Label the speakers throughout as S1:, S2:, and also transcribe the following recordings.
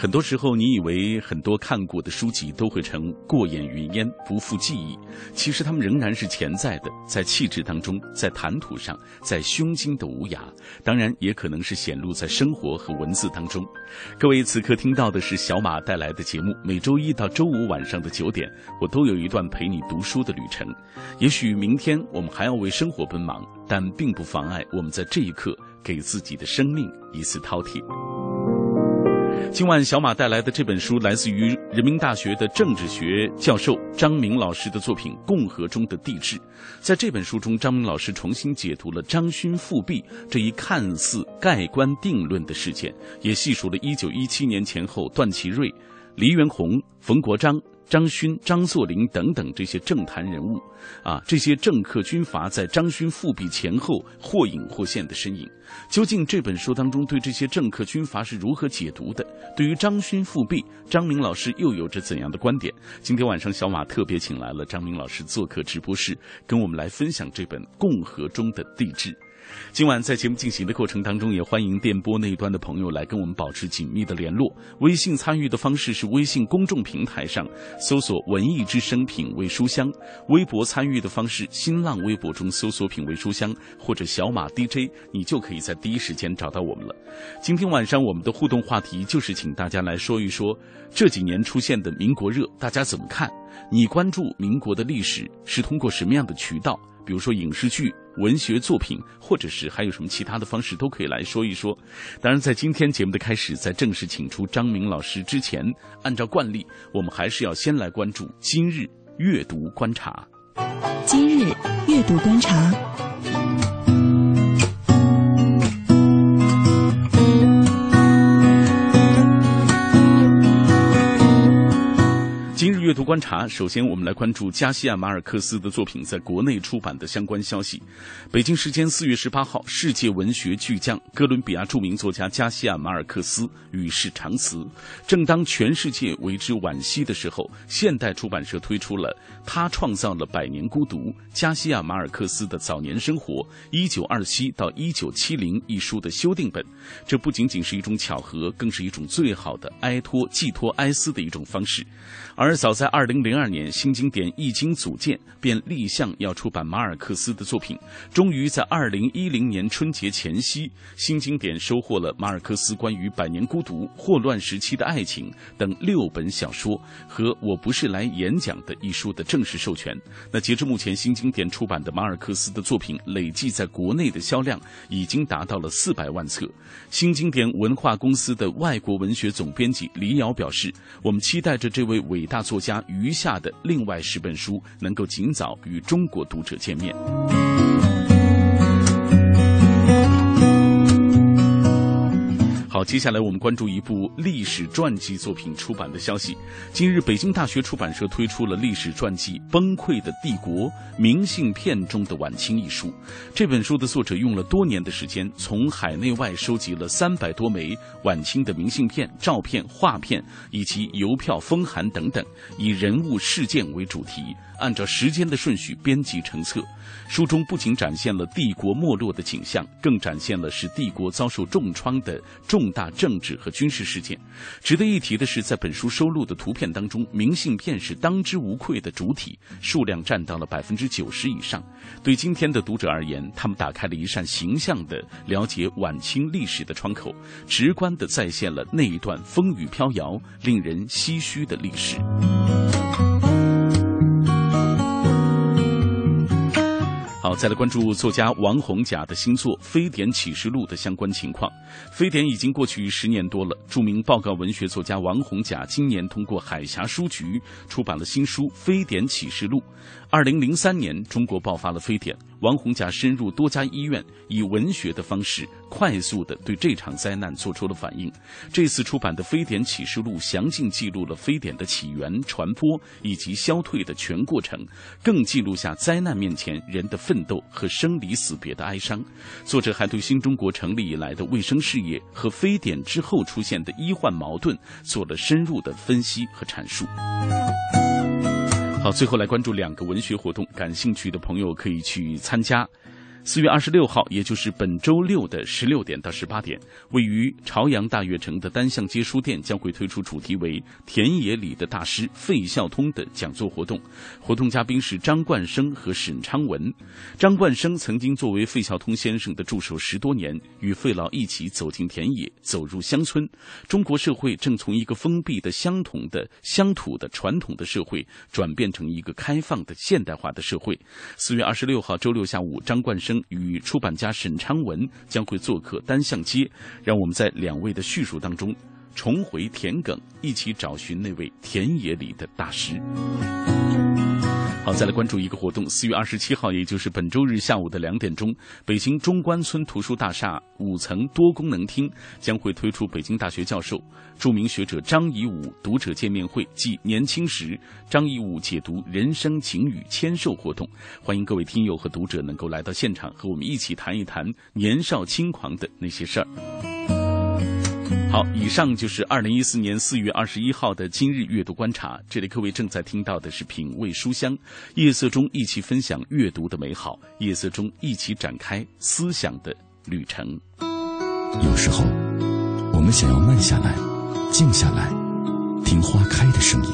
S1: 很多时候，你以为很多看过的书籍都会成过眼云烟，不复记忆。其实，它们仍然是潜在的，在气质当中，在谈吐上，在胸襟的无涯。当然，也可能是显露在生活和文字当中。各位，此刻听到的是小马带来的节目。每周一到周五晚上的九点，我都有一段陪你读书的旅程。也许明天我们还要为生活奔忙，但并不妨碍我们在这一刻给自己的生命一次饕餮。今晚小马带来的这本书来自于人民大学的政治学教授张明老师的作品《共和中的帝制》。在这本书中，张明老师重新解读了张勋复辟这一看似盖棺定论的事件，也细数了一九一七年前后段祺瑞、黎元洪、冯国璋。张勋、张作霖等等这些政坛人物，啊，这些政客军阀在张勋复辟前后或隐或现的身影，究竟这本书当中对这些政客军阀是如何解读的？对于张勋复辟，张明老师又有着怎样的观点？今天晚上小马特别请来了张明老师做客直播室，跟我们来分享这本《共和中的帝制》。今晚在节目进行的过程当中，也欢迎电波那一端的朋友来跟我们保持紧密的联络。微信参与的方式是微信公众平台上搜索“文艺之声品味书香”，微博参与的方式，新浪微博中搜索“品味书香”或者“小马 DJ”，你就可以在第一时间找到我们了。今天晚上我们的互动话题就是请大家来说一说这几年出现的民国热，大家怎么看？你关注民国的历史是通过什么样的渠道？比如说影视剧、文学作品，或者是还有什么其他的方式，都可以来说一说。当然，在今天节目的开始，在正式请出张明老师之前，按照惯例，我们还是要先来关注今日阅读观察。
S2: 今日阅读观察。
S1: 今日阅读观察，首先我们来关注加西亚马尔克斯的作品在国内出版的相关消息。北京时间四月十八号，世界文学巨匠、哥伦比亚著名作家加西亚马尔克斯与世长辞。正当全世界为之惋惜的时候，现代出版社推出了《他创造了百年孤独：加西亚马尔克斯的早年生活（一九二七到一九七零）》一书的修订本。这不仅仅是一种巧合，更是一种最好的哀托、寄托哀思的一种方式。而早在二零零二年，新经典一经组建，便立项要出版马尔克斯的作品。终于在二零一零年春节前夕，新经典收获了马尔克斯关于《百年孤独》《霍乱时期的爱情》等六本小说和《我不是来演讲的》一书的正式授权。那截至目前，新经典出版的马尔克斯的作品累计在国内的销量已经达到了四百万册。新经典文化公司的外国文学总编辑李瑶表示：“我们期待着这位伟大作家余下的另外十本书能够尽早与中国读者见面。”好，接下来我们关注一部历史传记作品出版的消息。今日，北京大学出版社推出了历史传记《崩溃的帝国：明信片中的晚清》一书。这本书的作者用了多年的时间，从海内外收集了三百多枚晚清的明信片、照片、画片以及邮票、封函等等，以人物事件为主题，按照时间的顺序编辑成册。书中不仅展现了帝国没落的景象，更展现了使帝国遭受重创的重大政治和军事事件。值得一提的是，在本书收录的图片当中，明信片是当之无愧的主体，数量占到了百分之九十以上。对今天的读者而言，他们打开了一扇形象的了解晚清历史的窗口，直观地再现了那一段风雨飘摇、令人唏嘘的历史。好，再来关注作家王宏甲的新作《非典启示录》的相关情况。非典已经过去十年多了，著名报告文学作家王宏甲今年通过海峡书局出版了新书《非典启示录》。二零零三年，中国爆发了非典，王洪甲深入多家医院，以文学的方式快速地对这场灾难做出了反应。这次出版的《非典启示录》详尽记录了非典的起源、传播以及消退的全过程，更记录下灾难面前人的奋斗和生离死别的哀伤。作者还对新中国成立以来的卫生事业和非典之后出现的医患矛盾做了深入的分析和阐述。最后来关注两个文学活动，感兴趣的朋友可以去参加。四月二十六号，也就是本周六的十六点到十八点，位于朝阳大悦城的单向街书店将会推出主题为“田野里的大师”费孝通的讲座活动。活动嘉宾是张冠生和沈昌文。张冠生曾经作为费孝通先生的助手十多年，与费老一起走进田野，走入乡村。中国社会正从一个封闭的相同的乡土的传统的社会，转变成一个开放的现代化的社会。四月二十六号周六下午，张冠生。与出版家沈昌文将会做客单向街，让我们在两位的叙述当中重回田埂，一起找寻那位田野里的大师。好，再来关注一个活动。四月二十七号，也就是本周日下午的两点钟，北京中关村图书大厦五层多功能厅将会推出北京大学教授、著名学者张颐武读者见面会暨年轻时张颐武解读人生情语签售活动。欢迎各位听友和读者能够来到现场，和我们一起谈一谈年少轻狂的那些事儿。好，以上就是二零一四年四月二十一号的今日阅读观察。这里各位正在听到的是品味书香，夜色中一起分享阅读的美好，夜色中一起展开思想的旅程。
S3: 有时候，我们想要慢下来，静下来，听花开的声音，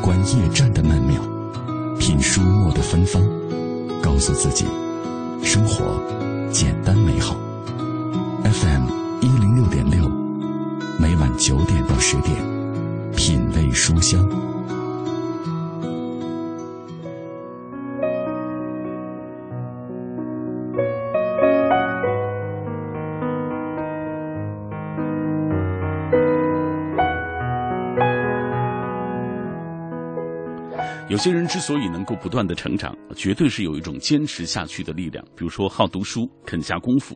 S3: 观夜战的曼妙，品书墨的芬芳，告诉自己，生活简单美好。FM 一零六点六。九点到十点，品味书香。
S1: 有些人之所以能够不断的成长，绝对是有一种坚持下去的力量。比如说，好读书、肯下功夫。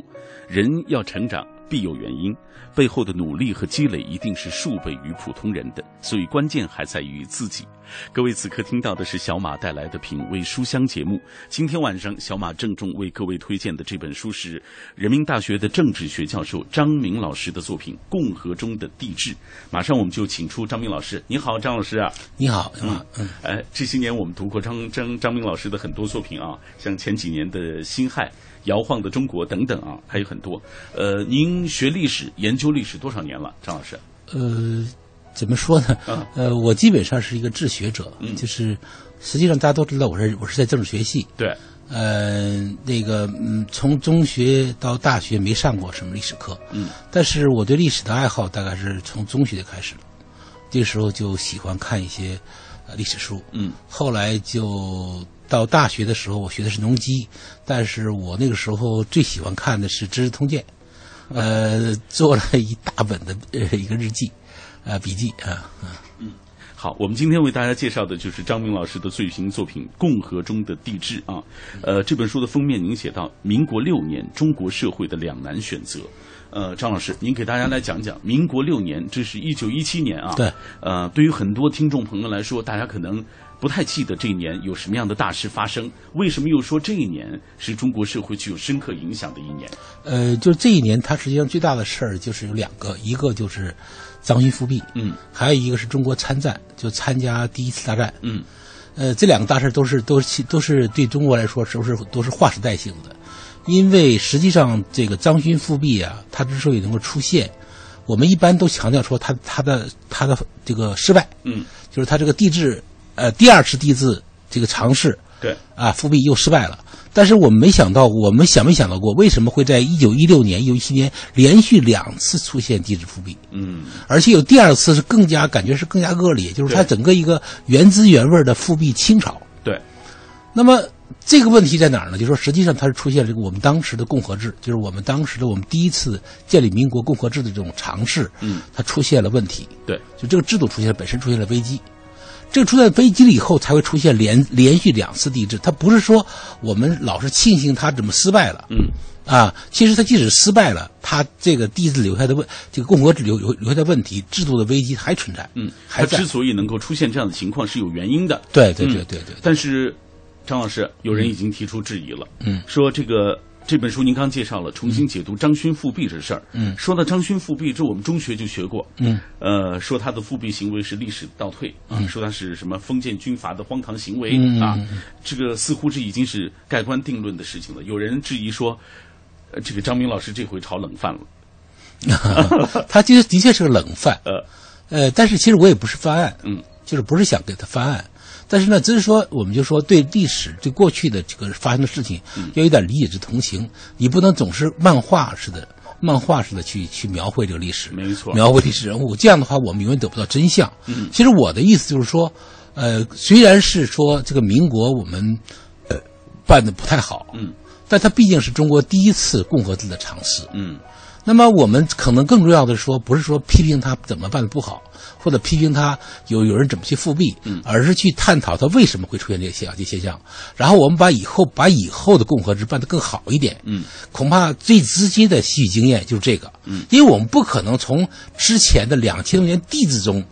S1: 人要成长。必有原因，背后的努力和积累一定是数倍于普通人的，所以关键还在于自己。各位此刻听到的是小马带来的品味书香节目。今天晚上，小马郑重为各位推荐的这本书是人民大学的政治学教授张明老师的作品《共和中的帝制》。马上我们就请出张明老师。你好，张老师啊！
S4: 你好，
S1: 嗯嗯。哎，这些年我们读过张张张明老师的很多作品啊，像前几年的《辛亥》。摇晃的中国等等啊，还有很多。呃，您学历史、研究历史多少年了，张老师？
S4: 呃，怎么说呢？呃，我基本上是一个治学者，就是实际上大家都知道，我是我是在政治学系。
S1: 对。
S4: 呃，那个嗯，从中学到大学没上过什么历史课。
S1: 嗯。
S4: 但是我对历史的爱好大概是从中学就开始了，这时候就喜欢看一些呃历史书。
S1: 嗯。
S4: 后来就。到大学的时候，我学的是农机，但是我那个时候最喜欢看的是《知识通鉴》，呃，做了一大本的呃一个日记，呃笔记啊
S1: 嗯，好，我们今天为大家介绍的就是张明老师的最新作品《共和中的帝制》啊，呃，这本书的封面您写到民国六年中国社会的两难选择，呃，张老师，您给大家来讲讲民国六年，这是一九一七年啊，
S4: 对，
S1: 呃，对于很多听众朋友来说，大家可能。不太记得这一年有什么样的大事发生？为什么又说这一年是中国社会具有深刻影响的一年？
S4: 呃，就这一年，它实际上最大的事儿就是有两个，一个就是张勋复辟，
S1: 嗯，
S4: 还有一个是中国参战，就参加第一次大战，
S1: 嗯，
S4: 呃，这两个大事都是都是都是对中国来说都是都是划时代性的，因为实际上这个张勋复辟啊，他之所以能够出现，我们一般都强调说他他的他的这个失败，
S1: 嗯，
S4: 就是他这个帝制。呃，第二次帝制这个尝试，
S1: 对
S4: 啊，复辟又失败了。但是我们没想到，我们想没想到过，为什么会在一九一六年、一九一七年连续两次出现帝制复辟？
S1: 嗯，
S4: 而且有第二次是更加感觉是更加恶劣，就是它整个一个原汁原味的复辟清朝。
S1: 对。
S4: 那么这个问题在哪儿呢？就是说，实际上它是出现这个我们当时的共和制，就是我们当时的我们第一次建立民国共和制的这种尝试，
S1: 嗯，
S4: 它出现了问题。
S1: 对，
S4: 就这个制度出现了，本身出现了危机。这个出在危机了以后，才会出现连连续两次地震。它不是说我们老是庆幸它怎么失败了，
S1: 嗯，
S4: 啊，其实它即使失败了，它这个地质留下的问，这个共和制留留留下的问题，制度的危机还存在，
S1: 嗯，
S4: 还在
S1: 之。所以能够出现这样的情况是有原因的。
S4: 对对
S1: 嗯
S4: 对对对，
S1: 但是，张老师，有人已经提出质疑了，
S4: 嗯，
S1: 说这个这本书您刚介绍了重新解读张勋复辟这事儿，
S4: 嗯。
S1: 说到张勋复辟，这我们中学就学过，
S4: 嗯，
S1: 呃，说他的复辟行为是历史倒退啊，说他是什么封建军阀的荒唐行为
S4: 嗯
S1: 啊，这个似乎是已经是盖棺定论的事情了。有人质疑说，呃，这个张明老师这回炒冷饭了，
S4: 他其实的确是个冷饭，
S1: 呃，
S4: 呃，但是其实我也不是翻案，
S1: 嗯，
S4: 就是不是想给他翻案，但是呢，只是说我们就说对历史对过去的这个发生的事情，
S1: 嗯。
S4: 要有点理解之同情，你不能总是漫画似的、漫画似的去去描绘这个历史，
S1: 没错。
S4: 描绘历史人物，这样的话我们永远得不到真相。
S1: 嗯。
S4: 其实我的意思就是说，呃，虽然是说这个民国我们呃办的不太好，
S1: 嗯，
S4: 但它毕竟是中国第一次共和制的尝试，
S1: 嗯
S4: 那么我们可能更重要的说，不是说批评他怎么办的不好，或者批评他有有人怎么去复辟，
S1: 嗯
S4: 而是去探讨他为什么会出现这些现象这些现象，然后我们把以后把以后的共和制办得更好一点。
S1: 嗯，
S4: 恐怕最直接的吸取经验就是这个。
S1: 嗯，
S4: 因为我们不可能从之前的两千多年帝制中。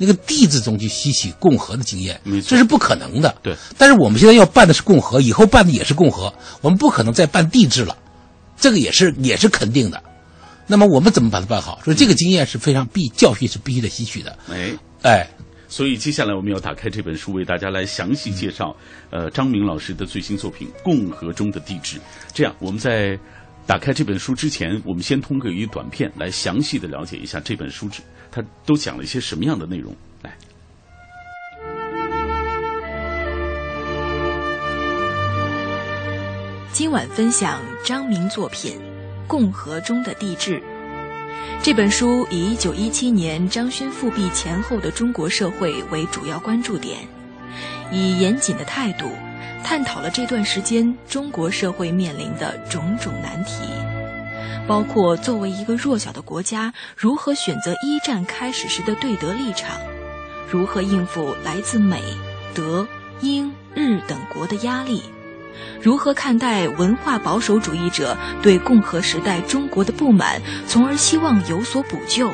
S4: 那个帝制中去吸取共和的经验这是不可能的。
S1: 对，
S4: 但是我们现在要办的是共和，以后办的也是共和，我们不可能再办帝制了，这个也是也是肯定的。那么我们怎么把它办好？所以这个经验是非常必教训是必须得吸取的。
S1: 哎。
S4: 哎，
S1: 所以接下来我们要打开这本书，为大家来详细介绍，呃，张明老师的最新作品《共和中的地质》。这样，我们在打开这本书之前，我们先通过一个短片来详细的了解一下这本书，它都讲了一些什么样的内容。来，
S5: 今晚分享张明作品《共和中的地质》。这本书以1917年张勋复辟前后的中国社会为主要关注点，以严谨的态度探讨了这段时间中国社会面临的种种难题，包括作为一个弱小的国家如何选择一战开始时的对德立场，如何应付来自美、德、英、日等国的压力。如何看待文化保守主义者对共和时代中国的不满，从而希望有所补救，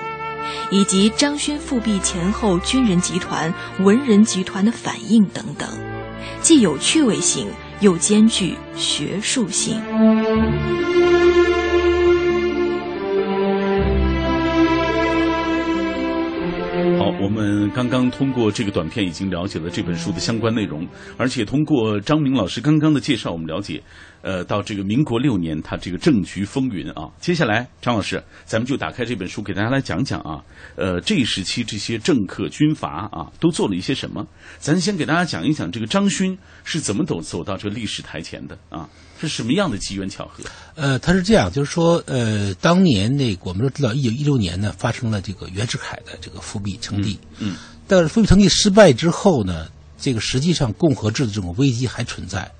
S5: 以及张勋复辟前后军人集团、文人集团的反应等等，既有趣味性，又兼具学术性。
S1: 我们刚刚通过这个短片已经了解了这本书的相关内容，而且通过张明老师刚刚的介绍，我们了解，呃，到这个民国六年，他这个政局风云啊。接下来，张老师，咱们就打开这本书，给大家来讲讲啊，呃，这一时期这些政客军阀啊，都做了一些什么？咱先给大家讲一讲这个张勋是怎么走走到这个历史台前的啊，是什么样的机缘巧合？
S4: 呃，他是这样，就是说，呃，当年那个我们都知道，一九一六年呢发生了这个袁世凯的这个复辟称帝，
S1: 嗯，
S4: 但是复辟称帝失败之后呢，这个实际上共和制的这种危机还存在。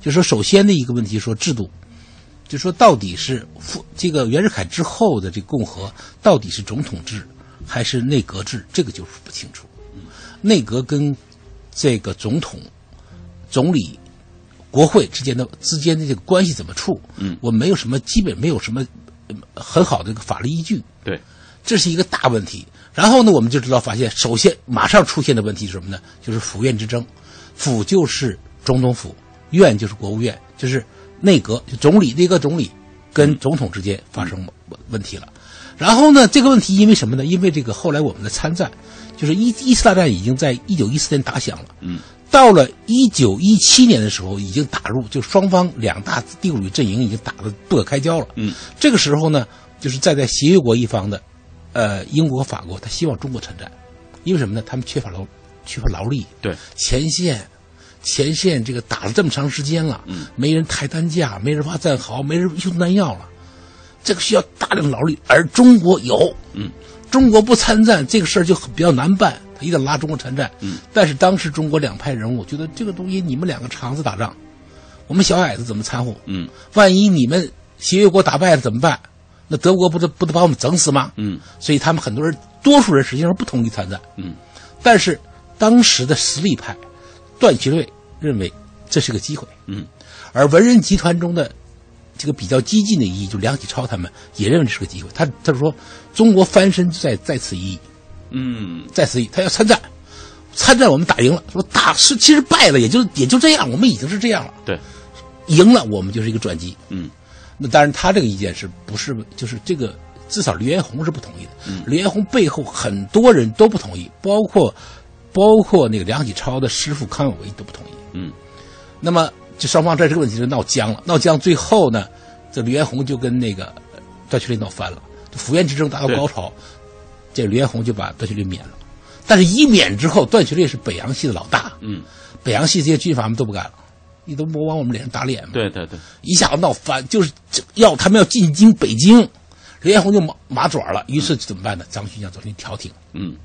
S4: 就是说，首先的一个问题说制度，就说到底是复这个袁世凯之后的这个共和到底是总统制还是内阁制，这个就是不清楚。内阁跟这个总统、总理、国会之间的之间的这个关系怎么处？
S1: 嗯
S4: 我没有什么基本没有什么呃很好的一个法律依据。
S1: 对，
S4: 这是一个大问题。然后呢，我们就知道发现，首先马上出现的问题是什么呢？就是府院之争，府就是总统府，院就是国务院，就是内阁，就总理内阁总理跟总统之间发生问问题了。然后呢，这个问题因为什么呢？因为这个后来我们的参战，就是一一次大战已经在一九一四年打响了。
S1: 嗯，
S4: 到了一九一七年的时候，已经打入就双方两大帝国主义阵营已经打得不可开交了。
S1: 嗯，
S4: 这个时候呢，就是站在协约国一方的，呃，英国、法国，他希望中国参战，因为什么呢？他们缺乏劳缺乏劳力，
S1: 对，
S4: 前线。前线这个打了这么长时间了，
S1: 嗯，
S4: 没人抬担架，没人挖战壕，没人用弹药了，这个需要大量劳力，而中国有，
S1: 嗯，
S4: 中国不参战这个事儿就很比较难办，他一定拉中国参战，
S1: 嗯，
S4: 但是当时中国两派人物觉得这个东西你们两个肠子打仗，我们小矮子怎么掺和？
S1: 嗯
S4: 万一你们协约国打败了怎么办？那德国不得不得把我们整死吗？
S1: 嗯
S4: 所以他们很多人，多数人实际上不同意参战。
S1: 嗯，
S4: 但是当时的实力派段祺瑞认为这是个机会，
S1: 嗯，
S4: 而文人集团中的这个比较激进的一翼，就梁启超他们也认为这是个机会。他他说中国翻身在在此一役，
S1: 嗯
S4: 在此他要参战，参战我们打赢了，说打是其实败了，也就也就这样，我们已经是这样了，
S1: 对，
S4: 赢了我们就是一个转机。
S1: 嗯
S4: 那当然，他这个意见是不是就是这个？至少黎元洪是不同意的。
S1: 嗯
S4: 黎元洪背后很多人都不同意，包括包括那个梁启超的师傅康有为都不同意。
S1: 嗯
S4: 那么，就双方在这个问题就闹僵了。闹僵，最后呢，这黎元洪就跟那个呃段祺瑞闹翻了。府院之争达到高潮，这个黎元洪就把段祺瑞免了。但是，一免之后，段祺瑞是北洋系的老大，
S1: 嗯，
S4: 北洋系这些军阀们都不干了，你都不往我们脸上打脸嘛。
S1: 对对对，
S4: 一下子闹翻，就是要他们要进京北京，刘彦宏就麻麻爪了。于是怎么办呢？张勋让张勋调停，
S1: 嗯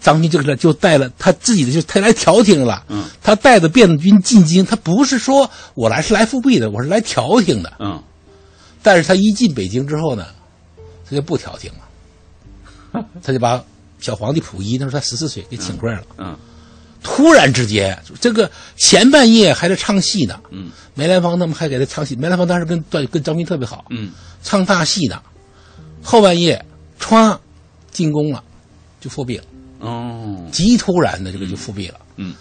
S4: 张勋就给他就带了他自己的，就他来调停了。
S1: 嗯，
S4: 他带着辫子军进京，他不是说我来是来复辟的，我是来调停的。
S1: 嗯
S4: 但是他一进北京之后呢，他就不调停了，他就把小皇帝溥仪那时候他十四岁给请过来了。
S1: 嗯
S4: 突然之间，这个前半夜还在唱戏呢，
S1: 嗯
S4: 梅兰芳他们还给他唱戏。梅兰芳当时跟段跟张斌特别好，
S1: 嗯
S4: 唱大戏呢。后半夜，歘，进宫了，就复辟了，
S1: 哦
S4: 极突然的这个就复辟了。
S1: 嗯。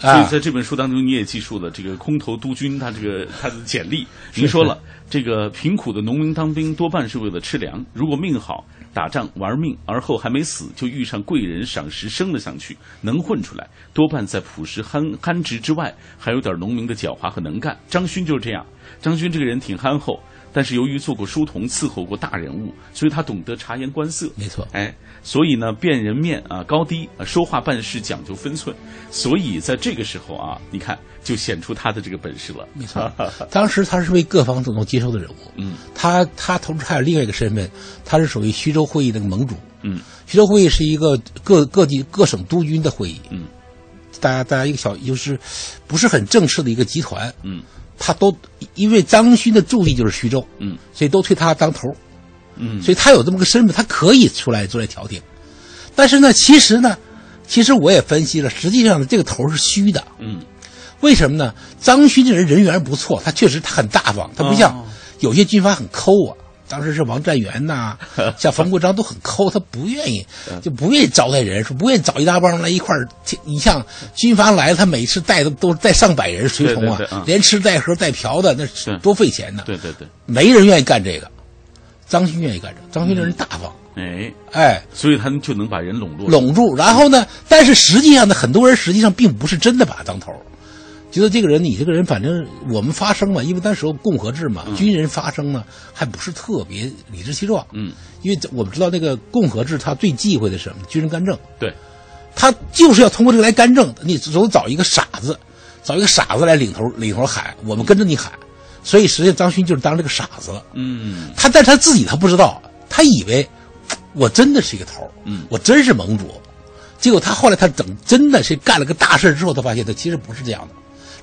S1: 所以
S4: 啊，
S1: 在这本书当中，你也记述了这个空头督军他这个他的简历。您说了，这个贫苦的农民当兵多半是为了吃粮，如果命好，打仗玩命，而后还没死就遇上贵人赏识升了上去，能混出来，多半在朴实憨憨直之外，还有点农民的狡猾和能干。张勋就是这样，张勋这个人挺憨厚。但是由于做过书童，伺候过大人物，所以他懂得察言观色。
S4: 没错。
S1: 哎，所以呢，辨人面啊，高低啊，说话办事讲究分寸。所以在这个时候啊，你看就显出他的这个本事了。
S4: 没错，当时他是为各方都能接受的人物。
S1: 嗯
S4: 他他同时还有另外一个身份，他是属于徐州会议的盟主。
S1: 嗯
S4: 徐州会议是一个各各地各省督军的会议，
S1: 嗯
S4: 大家大家一个小就是不是很正式的一个集团，
S1: 嗯
S4: 他都因为张勋的驻地就是徐州，
S1: 嗯
S4: 所以都推他当头，
S1: 嗯，
S4: 所以他有这么个身份，他可以出来出来调停。但是呢，其实呢，其实我也分析了，实际上呢，这个头是虚的。
S1: 嗯
S4: 为什么呢？张勋这人人缘不错，他确实他很大方，他不像
S1: 哦
S4: 有些军阀很抠啊。当时是王占元呐、像冯国璋都很抠，他不愿意，就不愿意招待人，说不愿意找一大帮人来一块儿。你像军阀来了，他每次带的都是带上百人随从啊，
S1: 对对对嗯
S4: 连吃带喝带嫖的，那是多费钱呢。
S1: 对对对，
S4: 没人愿意干这个，张勋愿意干这。张勋这人大方，
S1: 哎，
S4: 哎，
S1: 所以他就能把人笼络。
S4: 拢住。然后呢，但是实际上呢，很多人实际上并不是真的把他当头，觉得这个人你这个人，反正我们发声嘛，因为那时候共和制嘛，军人发声呢还不是特别理直气壮。
S1: 嗯，
S4: 因为我们知道那个共和制，他最忌讳的是什么？军人干政。
S1: 对，
S4: 他就是要通过这个来干政。你总找一个傻子，找一个傻子来领头领头喊，我们跟着你喊。所以实际上张勋就是当这个傻子了。
S1: 嗯
S4: 他但是他自己他不知道，他以为我真的是一个头儿
S1: 嗯
S4: 我真是盟主。结果他后来他整真的是干了个大事之后，他发现他其实不是这样的，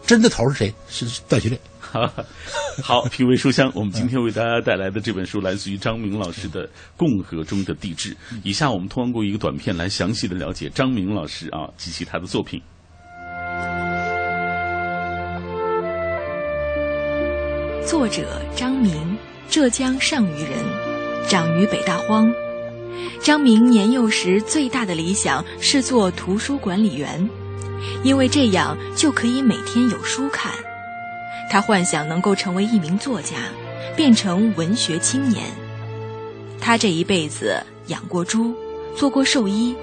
S4: 真的头是谁？是是段祺瑞。
S1: 好，品味书香，我们今天为大家带来的这本书来自于张明老师的《共和中的帝制》。以下我们通过一个短片来详细的了解张明老师啊及其他的作品。
S5: 作者张明，浙江上虞人，长于北大荒。张明年幼时最大的理想是做图书管理员，因为这样就可以每天有书看。他幻想能够成为一名作家，变成文学青年。他这一辈子养过猪，做过兽医，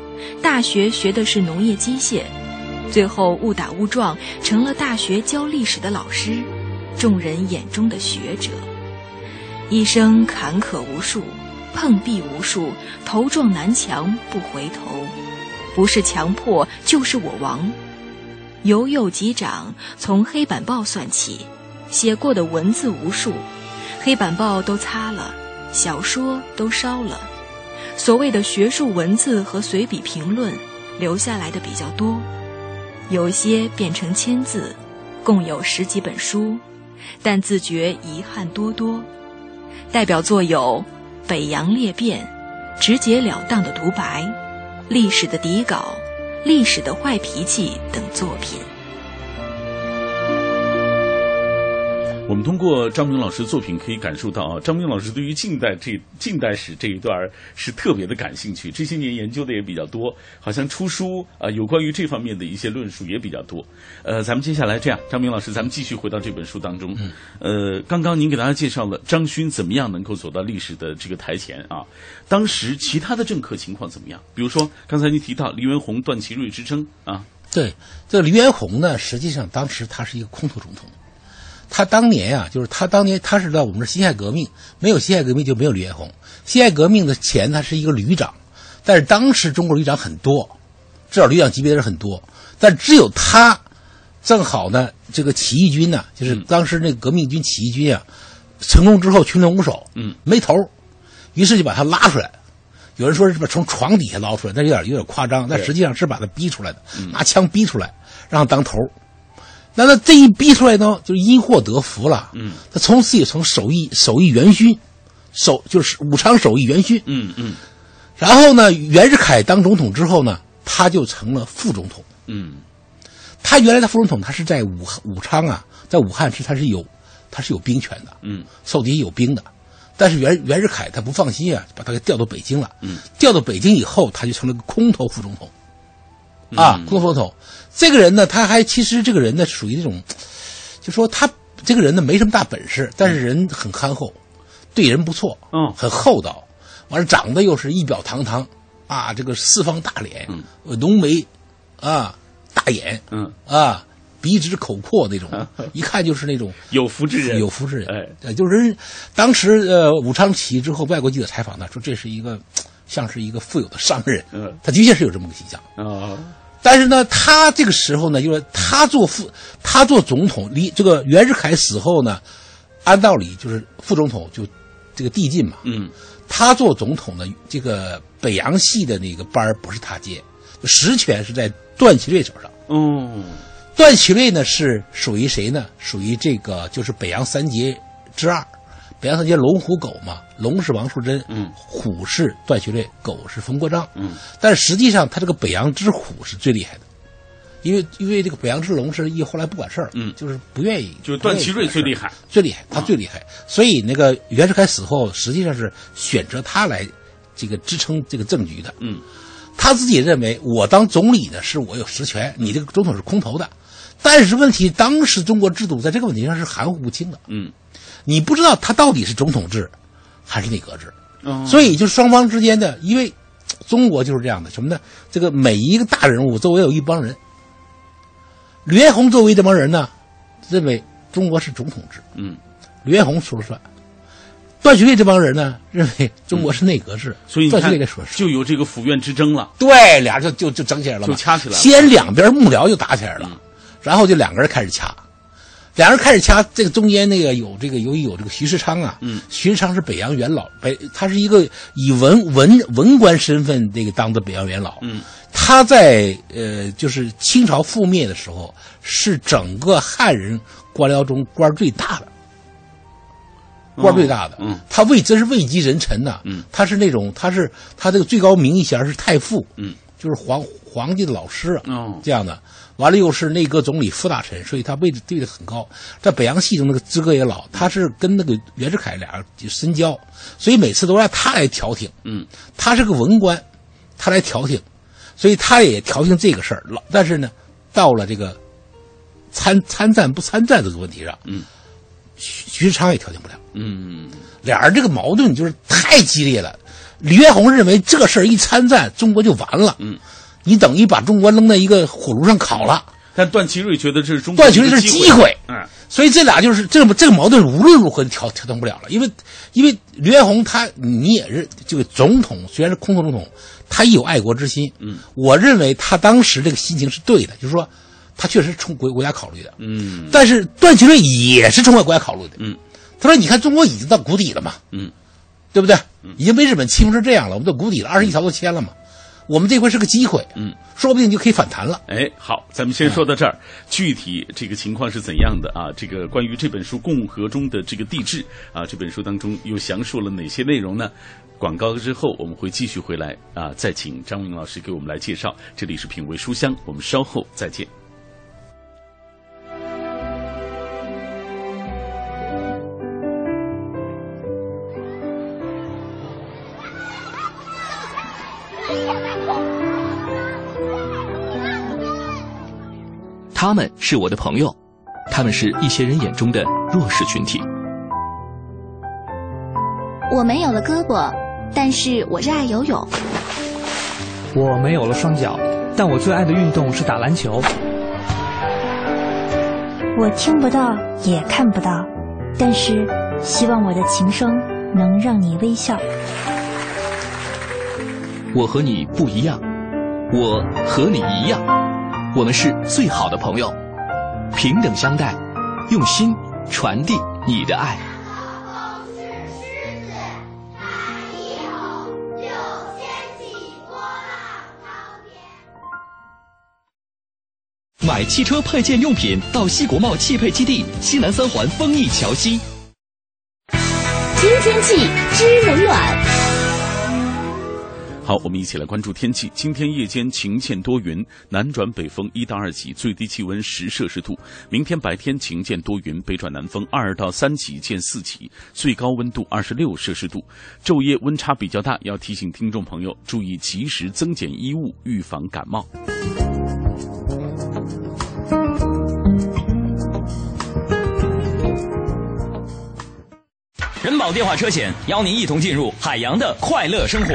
S5: 大学学的是农业机械，最后误打误撞成了大学教历史的老师。众人眼中的学者，一生坎坷无数，碰壁无数，头撞南墙不回头，不是强迫就是我亡。由幼及长，从黑板报算起，写过的文字无数，黑板报都擦了，小说都烧了，所谓的学术文字和随笔评论，留下来的比较多，有些变成签字，共有十几本书。但自觉遗憾多多，代表作有《北洋裂变》、直截了当的独白、历史的底稿、历史的坏脾气等作品。
S1: 我们通过张明老师的作品可以感受到啊，张明老师对于近代这近代史这一段是特别的感兴趣，这些年研究的也比较多，好像出书啊，有关于这方面的一些论述也比较多。呃，咱们接下来这样，张明老师，咱们继续回到这本书当中。呃，刚刚您给大家介绍了张勋怎么样能够走到历史的这个台前啊，当时其他的政客情况怎么样？比如说刚才您提到黎元洪、段祺瑞之争啊，
S4: 对，这个黎元洪呢，实际上当时他是一个空头总统。他当年啊，就是他当年他是在我们是辛亥革命，没有辛亥革命就没有李彦洪。辛亥革命的前他是一个旅长，但是当时中国旅长很多，至少旅长级别的人很多，但只有他，正好呢，这个起义军呢，就是当时那革命军起义军啊，成功之后群龙无首，
S1: 嗯，
S4: 没头，于是就把他拉出来。有人说是把从床底下捞出来，那有点有点夸张，但实际上是把他逼出来的，拿枪逼出来，让他当头。那他这一逼出来呢，就因祸得福了。
S1: 嗯，
S4: 他从此也成手艺手艺元勋，手就是武昌手艺元勋。
S1: 嗯嗯
S4: 然后呢，袁世凯当总统之后呢，他就成了副总统。
S1: 嗯
S4: 他原来的副总统，他是在武武昌啊，在武汉是他是有他是有兵权的，
S1: 嗯
S4: 手底下有兵的。但是袁袁世凯他不放心啊，把他给调到北京了。
S1: 嗯，
S4: 调到北京以后，他就成了个空头副总统。啊，空头副总统，这个人呢，他还其实这个人呢，属于那种，就说他这个人呢没什么大本事，但是人很憨厚，对人不错，
S1: 嗯。
S4: 很厚道，完了长得又是仪表堂堂，啊，这个四方大脸，嗯。浓眉，啊，大眼，
S1: 嗯，
S4: 啊，鼻直口阔那种，一看就是那种
S1: 有福之人，
S4: 有福之人。
S1: 哎，
S4: 呃，就是当时呃武昌起义之后，外国记者采访他说这是一个像是一个富有的商人，
S1: 嗯。
S4: 他的确是有这么个形象。
S1: 啊，
S4: 但是呢，他这个时候呢，就是他做副，他做总统，离这个袁世凯死后呢，按道理就是副总统就这个递进嘛。
S1: 嗯
S4: 他做总统呢，这个北洋系的那个班儿不是他接，实权是在段祺瑞手上。
S1: 嗯，
S4: 段祺瑞呢是属于谁呢？属于这个就是北洋三杰之二。北洋三杰龙虎狗嘛，龙是王树贞，
S1: 嗯
S4: 虎是段祺瑞，狗是冯国璋，
S1: 嗯，
S4: 但实际上他这个北洋之虎是最厉害的，因为因为这个北洋之龙是一后来不管事儿，
S1: 嗯
S4: 就是不愿意，
S1: 就是段祺瑞最厉
S4: 害。
S1: 害，
S4: 最厉害，他最厉害。所以那个袁世凯死后，实际上是选择他来这个支撑这个政局的。
S1: 嗯，
S4: 他自己认为，我当总理呢是我有实权，你这个总统是空头的。但是问题，当时中国制度在这个问题上是含糊不清的，
S1: 嗯
S4: 你不知道他到底是总统制还是内阁制。
S1: 哦
S4: 所以就双方之间的，因为中国就是这样的，什么呢？这个每一个大人物周围有一帮人。吕彦宏周围这帮人呢，认为中国是总统制，
S1: 嗯，
S4: 吕彦宏说了算。段祺瑞这帮人呢，认为中国是内阁制，
S1: 所以段祺
S4: 瑞该说是。
S1: 就有这个府院之争了，
S4: 对，俩人就就就整起来了，
S1: 就掐起来了
S4: 先两边幕僚就打起来了，
S1: 嗯
S4: 然后就两个人开始掐，两人开始掐，这个中间那个有这个由于有这个徐世昌啊，
S1: 嗯。
S4: 徐世昌是北洋元老，北他是一个以文文文官身份那个当的北洋元老，
S1: 嗯。
S4: 他在呃就是清朝覆灭的时候是整个汉人官僚中官儿最大的。官儿最大的，
S1: 嗯。
S4: 他位真是位极人臣呐、
S1: 嗯。
S4: 他是那种，他是他这个最高名义衔是太傅，
S1: 嗯，
S4: 就是皇皇帝的老师啊，
S1: 哦。
S4: 这样的。完了又是内阁总理副大臣，所以他位置地位很高，在北洋系中那个资格也老。他是跟那个袁世凯俩人就深交，所以每次都让他来调停。
S1: 嗯
S4: 他是个文官，他来调停，所以他也调停这个事儿。老但是呢，到了这个参参战不参战这个问题上，
S1: 嗯，
S4: 徐徐世昌也调停不了。
S1: 嗯
S4: 俩人这个矛盾就是太激烈了。李元洪认为这个事儿一参战，中国就完了。
S1: 嗯，
S4: 你等于把中国扔在一个火炉上烤了。
S1: 但段祺瑞觉得这是中国
S4: 段祺瑞是
S1: 机
S4: 机会，
S1: 嗯
S4: 所以这俩就是这个这个矛盾无论如何调调动不了了，因为因为刘元宏他你也是这个总统，虽然是空头总统，他也有爱国之心。
S1: 嗯，
S4: 我认为他当时这个心情是对的，就是说他确实冲国国家考虑的。
S1: 嗯
S4: 但是段祺瑞也是冲国家考虑的。
S1: 嗯，
S4: 他说：“你看中国已经到谷底了嘛，
S1: 嗯，
S4: 对不对？已经被日本欺负成这样了，我们到谷底了，二十一条都签了嘛，我们这回是个机会，
S1: 嗯，
S4: 说不定就可以反弹了。
S1: 哎，好，咱们先说到这儿。具体这个情况是怎样的啊？这个关于这本书《共和中的这个地质》啊，这本书当中又详述了哪些内容呢？广告之后，我们会继续回来啊，再请张明老师给我们来介绍。这里是品味书香，我们稍后再见。
S6: 他们是我的朋友，他们是一些人眼中的弱势群体。
S7: 我没有了胳膊，但是我热爱游泳。
S8: 我没有了双脚，但我最爱的运动是打篮球。
S9: 我听不到，也看不到，但是希望我的琴声能让你微笑。
S6: 我和你不一样，我和你一样，我们是最好的朋友，平等相待，用心传递你的爱。买汽车配件用品到西国贸汽配基地西南三环丰益桥西。
S7: 听天气知冷暖。
S1: 好，我们一起来关注天气。今天夜间晴见多云，南转北风一到二级，最低气温十摄氏度。明天白天晴见多云，北转南风二到三级见四级，最高温度二十六摄氏度。昼夜温差比较大，要提醒听众朋友注意及时增减衣物，预防感冒。
S10: 人保电话车险邀您一同进入海洋的快乐生活。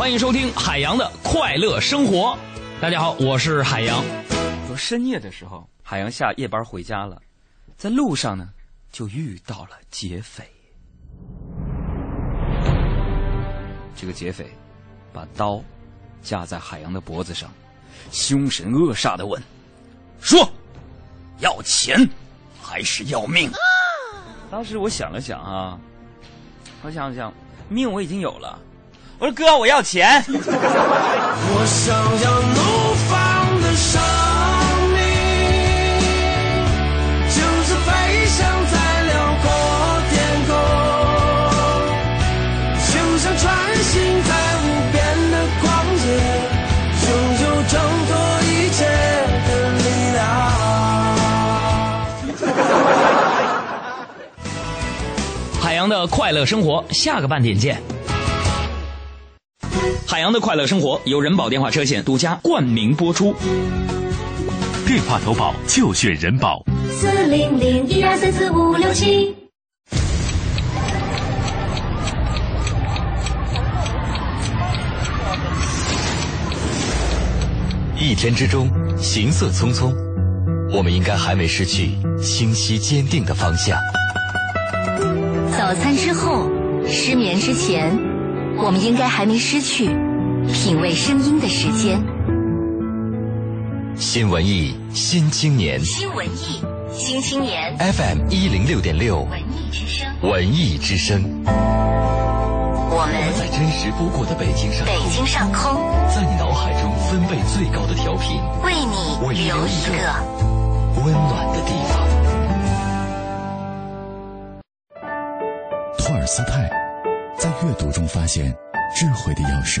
S10: 欢迎收听海洋的快乐生活。大家好，我是海洋。
S11: 说深夜的时候，海洋下夜班回家了，在路上呢，就遇到了劫匪。这个劫匪把刀架在海洋的脖子上，凶神恶煞的问：“说，要钱还是要命？”当时我想了想啊，我想了想，命我已经有了。我说哥，我要钱。我想要怒放的生命，就是飞翔在辽阔天空，就像穿行在无边的旷野，拥有挣脱一切的力量。海洋的快乐生活，下个半点见。海洋的快乐生活由人保电话车险独家冠名播出。
S3: 电话投保就选人保。
S12: 四零零一二三四五六七。
S3: 一天之中，行色匆匆，我们应该还没失去清晰坚定的方向。
S7: 早餐之后，失眠之前，我们应该还没失去品味声音的时间。
S3: 新文艺新青年
S7: 新文艺新青年
S3: FM 一零六点六
S7: 文艺之声，
S3: 文艺之声。
S7: 我们
S3: 在真实不过的北京上空，
S7: 北京上空，
S3: 在你脑海中分贝最高的调频，
S7: 为你留一
S3: 个温暖的地方。托尔斯泰在阅读中发现智慧的钥匙，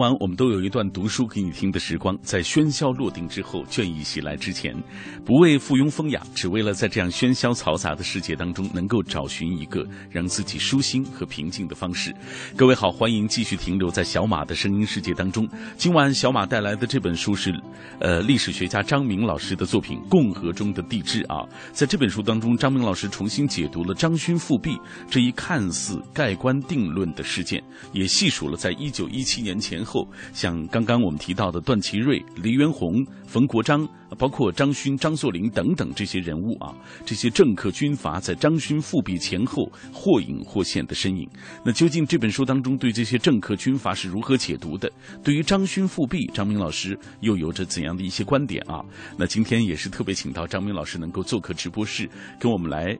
S1: 晚我们都有一段读书给你听的时光，在喧嚣落定之后，倦意袭来之前，不为附庸风雅，只为了在这样喧嚣嘈杂的世界当中，能够找寻一个让自己舒心和平静的方式。各位好，欢迎继续停留在小马的声音世界当中。今晚小马带来的这本书是，呃，历史学家张明老师的作品《共和中的帝制》啊。在这本书当中，张明老师重新解读了张勋复辟这一看似盖棺定论的事件，也细数了在一九一七年。前后，像刚刚我们提到的段祺瑞、黎元洪、冯国璋，包括张勋、张作霖等等这些人物啊，这些政客军阀在张勋复辟前后或隐或现的身影。那究竟这本书当中对这些政客军阀是如何解读的？对于张勋复辟，张明老师又有着怎样的一些观点啊？那今天也是特别请到张明老师能够做客直播室，跟我们来。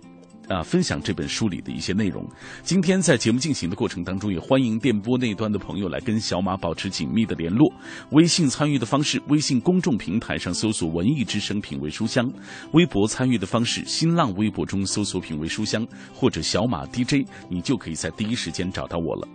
S1: 啊，分享这本书里的一些内容。今天在节目进行的过程当中，也欢迎电波那端的朋友来跟小马保持紧密的联络。微信参与的方式，微信公众平台上搜索“文艺之声品味书香”；微博参与的方式，新浪微博中搜索“品味书香”或者“小马 DJ”，你就可以在第一时间找到我了。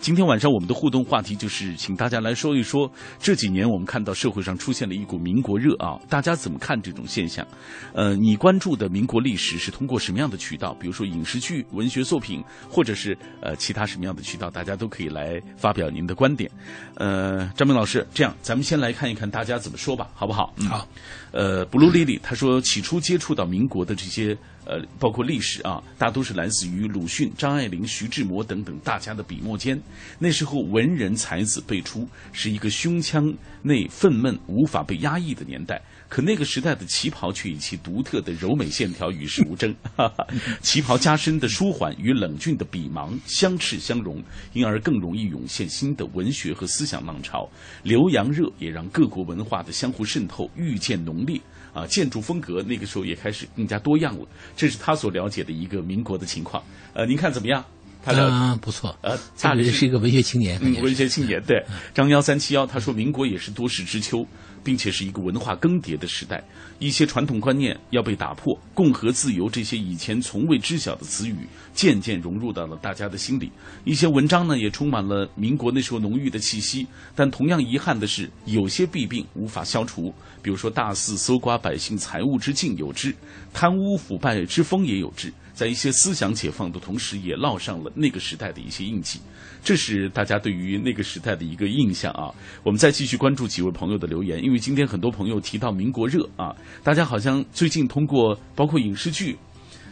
S1: 今天晚上我们的互动话题就是，请大家来说一说这几年我们看到社会上出现了一股民国热啊，大家怎么看这种现象？呃，你关注的民国历史是通过什么样的渠道？比如说影视剧、文学作品，或者是呃其他什么样的渠道？大家都可以来发表您的观点。呃，张明老师，这样咱们先来看一看大家怎么说吧，好不好？
S4: 嗯好。
S1: 呃，blue lily 他说，起初接触到民国的这些。呃，包括历史啊，大都是来自于鲁迅、张爱玲、徐志摩等等大家的笔墨间。那时候文人才子辈出，是一个胸腔内愤懑、无法被压抑的年代。可那个时代的旗袍却以其独特的柔美线条与世无争，旗袍加深的舒缓与冷峻的笔芒相斥相融，因而更容易涌现新的文学和思想浪潮。留洋热也让各国文化的相互渗透愈见浓烈。啊，建筑风格那个时候也开始更加多样了，这是他所了解的一个民国的情况。呃，您看怎么样？他
S4: 的不错。
S1: 呃，
S4: 大人是一个文学青年，嗯
S1: 文学青年。对，张幺三七幺他说，民国也是多事之秋。并且是一个文化更迭的时代，一些传统观念要被打破，共和、自由这些以前从未知晓的词语渐渐融入到了大家的心里。一些文章呢，也充满了民国那时候浓郁的气息。但同样遗憾的是，有些弊病无法消除，比如说大肆搜刮百姓财物之境有之，贪污腐败之风也有之。在一些思想解放的同时，也烙上了那个时代的一些印记。这是大家对于那个时代的一个印象啊。我们再继续关注几位朋友的留言，因为今天很多朋友提到民国热啊，大家好像最近通过包括影视剧，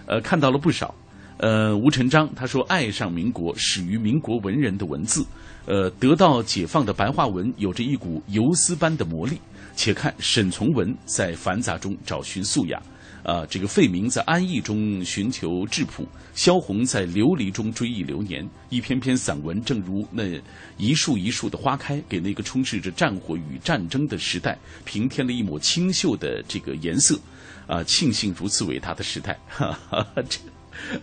S1: 呃，看到了不少。呃，吴成章他说爱上民国始于民国文人的文字，呃，得到解放的白话文有着一股游丝般的魔力。且看沈从文在繁杂中找寻素雅。啊，这个费明在安逸中寻求质朴，萧红在流离中追忆流年，一篇篇散文正如那一树一树的花开，给那个充斥着战火与战争的时代平添了一抹清秀的这个颜色。啊，庆幸如此伟大的时代，哈哈，这。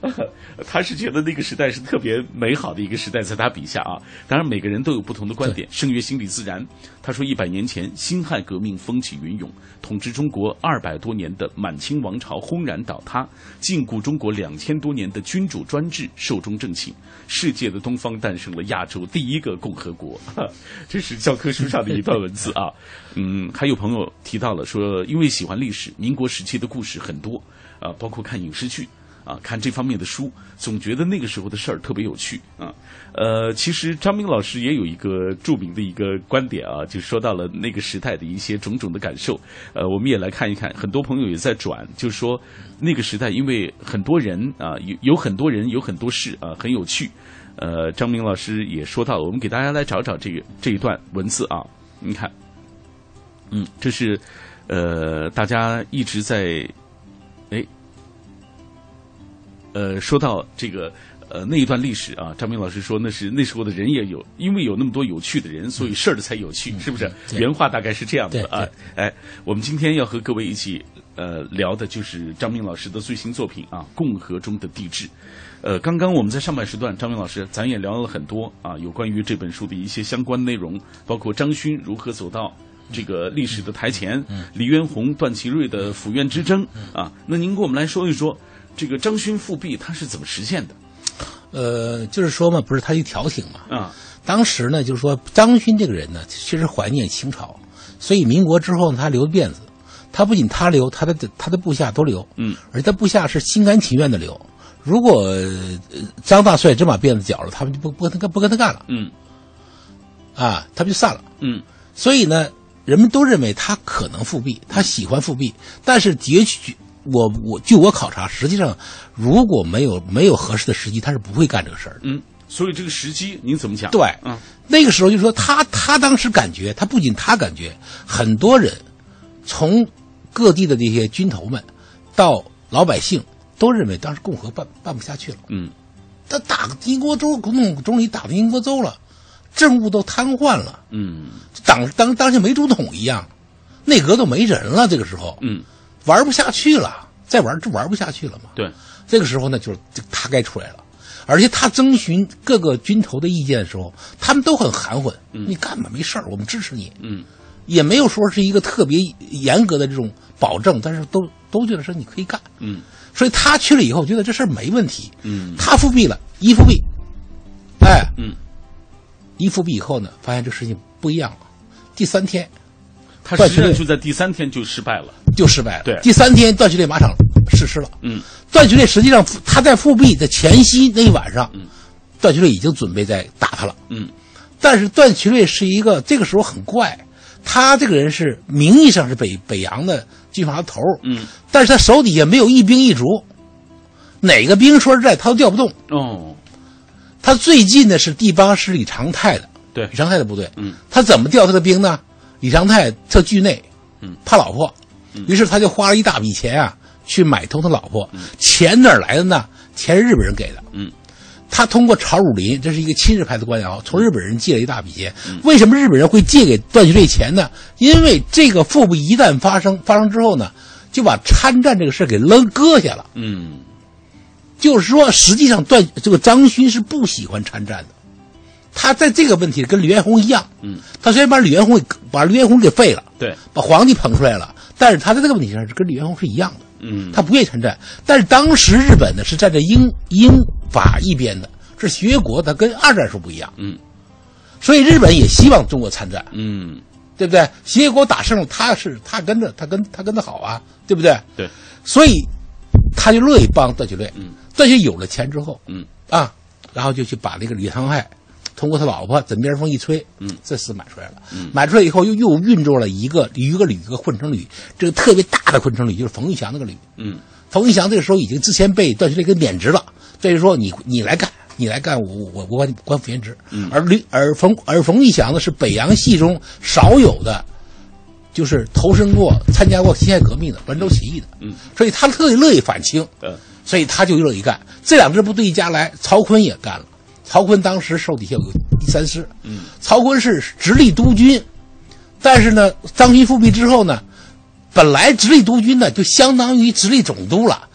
S1: 他是觉得那个时代是特别美好的一个时代，在他笔下啊，当然每个人都有不同的观点。圣约心理自然，他说一百年前辛亥革命风起云涌，统治中国二百多年的满清王朝轰然倒塌，禁锢中国两千多年的君主专制寿终正寝，世界的东方诞生了亚洲第一个共和国。这是教科书上的一段文字啊。嗯，还有朋友提到了说，因为喜欢历史，民国时期的故事很多啊，包括看影视剧。啊，看这方面的书，总觉得那个时候的事儿特别有趣啊。呃，其实张明老师也有一个著名的一个观点啊，就说到了那个时代的一些种种的感受。呃，我们也来看一看，很多朋友也在转，就是说那个时代，因为很多人啊，有有很多人，有很多事啊，很有趣。呃，张明老师也说到了，我们给大家来找找这个这一段文字啊，你看，嗯，这是呃，大家一直在。呃，说到这个呃那一段历史啊，张明老师说那是那时候的人也有，因为有那么多有趣的人，所以事儿的才有趣，是不是？原话大概是这样的啊。哎，我们今天要和各位一起呃聊的就是张明老师的最新作品啊，《共和中的帝制》。呃，刚刚我们在上半时段，张明老师咱也聊了很多啊，有关于这本书的一些相关内容，包括张勋如何走到这个历史的台前，李渊洪、段祺瑞的府院之争啊。那您给我们来说一说。这个张勋复辟他是怎么实现的？
S4: 呃，就是说嘛，不是他去调停嘛？啊，当时呢，就是说张勋这个人呢，其实怀念清朝，所以民国之后呢，他留辫子。他不仅他留，他的他的部下都留，
S1: 嗯，
S4: 而且他部下是心甘情愿的留。如果、呃张大帅真把辫子绞了，他们就不不跟他干不跟他干了，
S1: 嗯
S4: 啊，他们就散了。
S1: 嗯
S4: 所以呢，人们都认为他可能复辟，他喜欢复辟，但是的确，我我据我考察，实际上如果没有没有合适的时机，他是不会干这个事儿的。
S1: 嗯，所以这个时机您怎么讲？
S4: 对，
S1: 嗯
S4: 那个时候就说他他当时感觉，他不仅他感觉，很多人从各地的这些军头们到老百姓都认为当时共和办办不下去了。
S1: 嗯，
S4: 他打个英国州总总理打到英国州了，政务都瘫痪了，
S1: 嗯
S4: 党当当像没总统一样，内阁都没人了。这个时候，
S1: 嗯，
S4: 玩不下去了，再玩就玩不下去了嘛。
S1: 对，
S4: 这个时候呢，就是就他该出来了，而且他征询各个军头的意见的时候，他们都很含混。你干吧，没事儿，我们支持你。
S1: 嗯
S4: 也没有说是一个特别严格的这种保证，但是都都觉得说你可以干。
S1: 嗯
S4: 所以他去了以后，觉得这事儿没问题。
S1: 嗯
S4: 他复辟了，一复辟，哎，
S1: 嗯，
S4: 一复辟以后呢，发现这事情不一样了。第三天，
S1: 他实际上就在第三天就失败了。
S4: 就失败了。
S1: 对
S4: 第三天段祺瑞马场实施了。
S1: 嗯
S4: 段祺瑞实际上他在复辟的前夕那一晚上，段祺瑞已经准备在打他了。
S1: 嗯
S4: 但是段祺瑞是一个这个时候很怪，他这个人是名义上是北北洋的军阀头儿
S1: 嗯
S4: 但是他手底下没有一兵一卒，哪个兵说实在他都调不动。
S1: 哦，
S4: 他最近的是第八师李长泰的，
S1: 对
S4: 李长泰的部队。
S1: 嗯
S4: 他怎么调他的兵呢？李长泰特惧内，
S1: 嗯
S4: 怕老婆，于是他就花了一大笔钱啊，去买通他老婆。钱哪儿来的呢？钱是日本人给的。
S1: 嗯，
S4: 他通过曹汝霖，这是一个亲日派的官僚，从日本人借了一大笔钱。
S1: 嗯
S4: 为什么日本人会借给段祺瑞钱呢？因为这个腹部一旦发生，发生之后呢，就把参战这个事儿给扔搁下了。
S1: 嗯
S4: 就是说，实际上段这个张勋是不喜欢参战的，他在这个问题跟李元宏一样，
S1: 嗯，
S4: 他虽然把李元洪给把李元宏给废了，
S1: 对，
S4: 把皇帝捧出来了，但是他在这个问题上是跟李元宏是一样的，
S1: 嗯
S4: 他不愿意参战。但是当时日本呢是站在英英法一边的，是协约国，它跟二战时候不一样，
S1: 嗯，
S4: 所以日本也希望中国参战，
S1: 嗯
S4: 对不对？协约国打胜了，他是他跟着他跟他跟他好啊，对不对？
S1: 对，
S4: 所以他就乐意帮段祺瑞。
S1: 嗯，
S4: 段祺瑞有了钱之后，
S1: 嗯
S4: 啊，然后就去把那个李长泰通过他老婆枕边风一吹，
S1: 嗯，
S4: 这厮买出来了。
S1: 嗯
S4: 买出来以后又又运作了一个一个旅一个混成旅，这个特别大的混成旅就是冯玉祥那个旅。
S1: 嗯
S4: 冯玉祥这个时候已经之前被段祺瑞给免职了，所以说你你来干，你来干，我我我把你官复原职。
S1: 嗯
S4: 而吕而冯而冯玉祥呢是北洋系中少有的，就是投身过参加过辛亥革命的汾州起义的，
S1: 嗯，
S4: 所以他特别乐意反清，
S1: 嗯
S4: 所以他就乐意干。这两支部队一加来，曹锟也干了。曹锟当时手底下有个第三师，
S1: 嗯，
S4: 曹锟是直隶督军，但是呢，张勋复辟之后呢，本来直隶督军呢就相当于直隶总督了，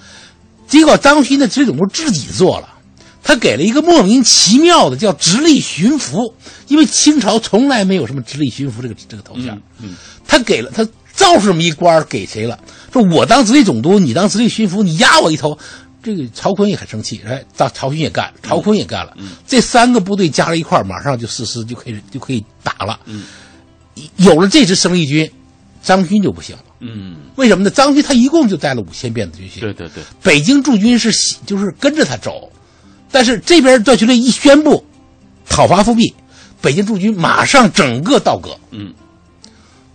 S4: 结果张勋的直隶总督自己做了，他给了一个莫名其妙的叫直隶巡抚，因为清朝从来没有什么直隶巡抚这个这个头衔，
S1: 嗯。
S4: 他给了他造出这么一官儿给谁了？说我当直隶总督，你当直隶巡抚，你压我一头。这个曹锟也很生气，哎，曹曹勋也干，曹锟也干了，这三个部队加在一块儿，马上就实施，就可以就可以打了。
S1: 嗯，
S4: 有了这支生力军，张勋就不行了。
S1: 嗯，
S4: 为什么呢？张勋他一共就带了五千辫子军训，
S1: 对对对，
S4: 北京驻军是就是跟着他走，但是这边段祺瑞一宣布讨伐复辟，北京驻军马上整个倒戈，
S1: 嗯，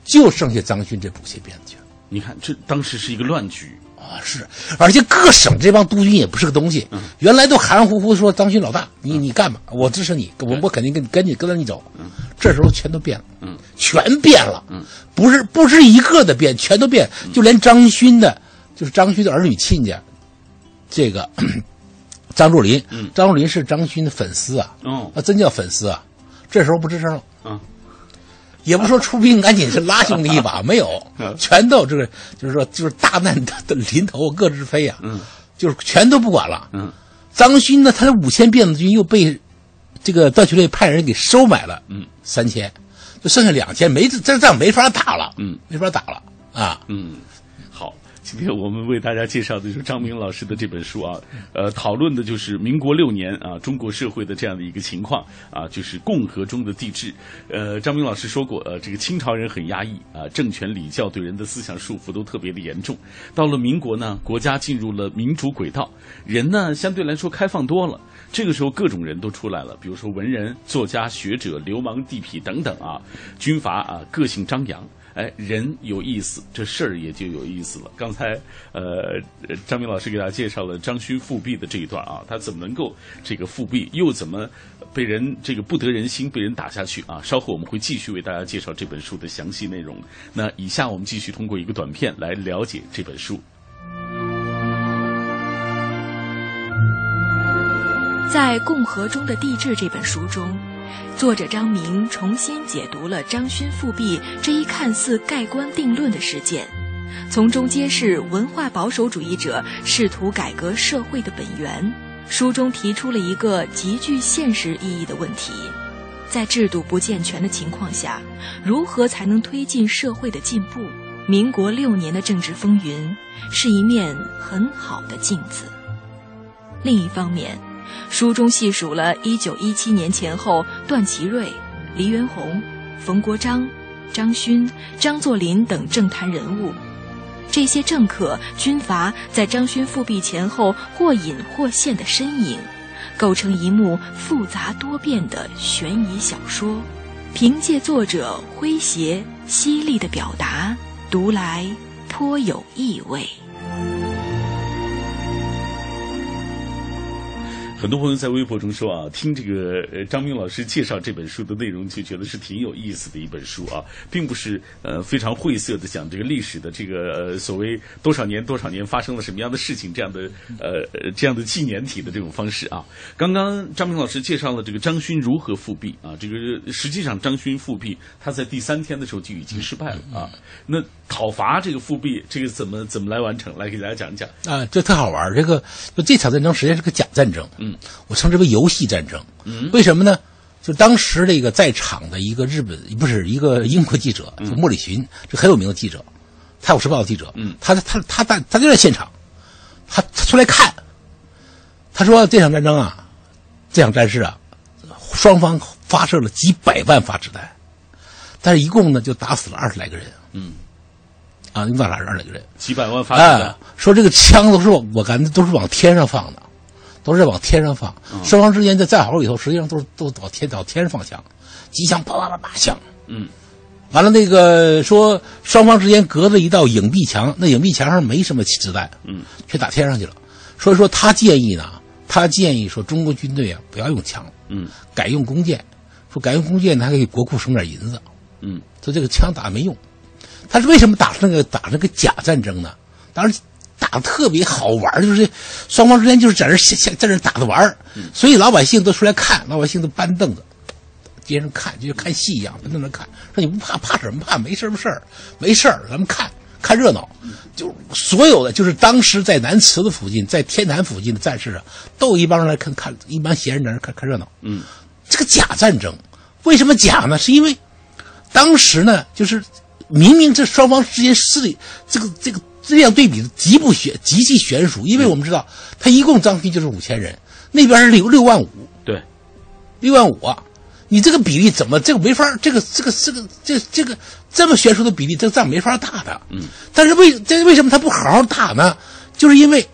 S4: 就剩下张勋这五千辫子军。
S1: 你看这当时是一个乱局，
S4: 啊，是，而且各省这帮督军也不是个东西，原来都含含糊糊说张勋老大，你你干吧，我支持你，我我肯定跟你跟你跟着你走，这时候全都变了，
S1: 嗯，
S4: 全变了，
S1: 嗯，
S4: 不是不是一个的变，全都变，就连张勋的，就是张勋的儿女亲家，这个 张作霖，
S1: 嗯
S4: 张作霖是张勋的粉丝啊，
S1: 哦
S4: 那真叫粉丝啊，这时候不吱声了，
S1: 嗯，
S4: 也不说出兵赶紧是拉兄弟一把，没有
S1: 嗯，
S4: 全都这个就是说就是大难的的临头各自飞呀、
S1: 嗯
S4: 就是全都不管了。
S1: 嗯
S4: 张勋呢，他的五千辫子军又被这个段祺瑞派人给收买了，
S1: 嗯，
S4: 三千，就剩下两千，没这这仗没法打了，
S1: 嗯，
S4: 没法打了。啊。
S1: 今天我们为大家介绍的就是张明老师的这本书啊，呃，讨论的就是民国六年啊中国社会的这样的一个情况啊，就是共和中的帝制。呃，张明老师说过，呃，这个清朝人很压抑啊，政权礼教对人的思想束缚都特别的严重。到了民国呢，国家进入了民主轨道，人呢相对来说开放多了。这个时候各种人都出来了，比如说文人、作家、学者、流氓、地痞等等啊，军阀啊，个性张扬。哎，人有意思，这事儿也就有意思了。刚才，呃，张明老师给大家介绍了张勋复辟的这一段啊，他怎么能够这个复辟，又怎么被人这个不得人心，被人打下去啊？稍后我们会继续为大家介绍这本书的详细内容。那以下我们继续通过一个短片来了解这本书。
S5: 在《共和中的帝制》这本书中。作者张明重新解读了张勋复辟这一看似盖棺定论的事件，从中揭示文化保守主义者试图改革社会的本源。书中提出了一个极具现实意义的问题：在制度不健全的情况下，如何才能推进社会的进步？民国六年的政治风云是一面很好的镜子。另一方面，书中细数了1917年前后段祺瑞、黎元洪、冯国璋、张勋、张作霖等政坛人物，这些政客、军阀在张勋复辟前后或隐或现的身影，构成一幕复杂多变的悬疑小说。凭借作者诙谐犀利的表达，读来颇有意味。
S1: 很多朋友在微博中说啊，听这个呃张明老师介绍这本书的内容，就觉得是挺有意思的一本书啊，并不是呃非常晦涩的讲这个历史的这个呃所谓多少年多少年发生了什么样的事情这样的呃这样的纪年体的这种方式啊。刚刚张明老师介绍了这个张勋如何复辟啊，这个实际上张勋复辟他在第三天的时候就已经失败了啊。那讨伐这个复辟，这个怎么怎么来完成？来给大家讲一讲
S4: 啊，这特好玩这个就这场战争实际上是个假战争，
S1: 嗯。
S4: 我称之为游戏战争，
S1: 嗯，
S4: 为什么呢？就当时这个在场的一个日本不是一个英国记者，就莫里寻，这很有名的记者，《泰晤士报》的记者，
S1: 嗯，
S4: 他他他在他就在现场，他他出来看，他说这场战争啊，这场战事啊，双方发射了几百万发子弹，但是一共呢就打死了二十来个人，
S1: 嗯，
S4: 啊，你打了二十来个人，
S1: 几百万发子弹，
S4: 说这个枪都是我感觉都是往天上放的。都是往天上放，双方之间在战壕里头，实际上都是都往天往天上放枪，机枪啪啪啪啪响。
S1: 嗯，
S4: 完了那个说双方之间隔着一道影壁墙，那影壁墙上没什么子弹，
S1: 嗯，
S4: 却打天上去了。所以说他建议呢，他建议说中国军队啊不要用枪，
S1: 嗯，
S4: 改用弓箭，说改用弓箭他给国库省点银子，
S1: 嗯，
S4: 说这个枪打没用。他是为什么打那个打那个假战争呢？当然。打的特别好玩，就是双方之间就是在这在在这打着玩所以老百姓都出来看，老百姓都搬凳子，街上看，就像看戏一样，在那看。说你不怕怕什么怕？没事儿事儿，没事儿，咱们看看热闹。就所有的就是当时在南池的附近，在天坛附近的战士啊，都有一帮人来看看，一帮闲人在那看看热闹。
S1: 嗯，
S4: 这个假战争为什么假呢？是因为当时呢，就是明明这双方之间势力，这个这个。这样对比的极不悬，极其悬殊，因为我们知道他一共张勋就是五千人，那边是六六万五，
S1: 对，
S4: 六万五啊，你这个比例怎么这个没法，这个这个这个这这个这么悬殊的比例，这个仗没法打的。
S1: 嗯，
S4: 但是为这为什么他不好好打呢？就是因为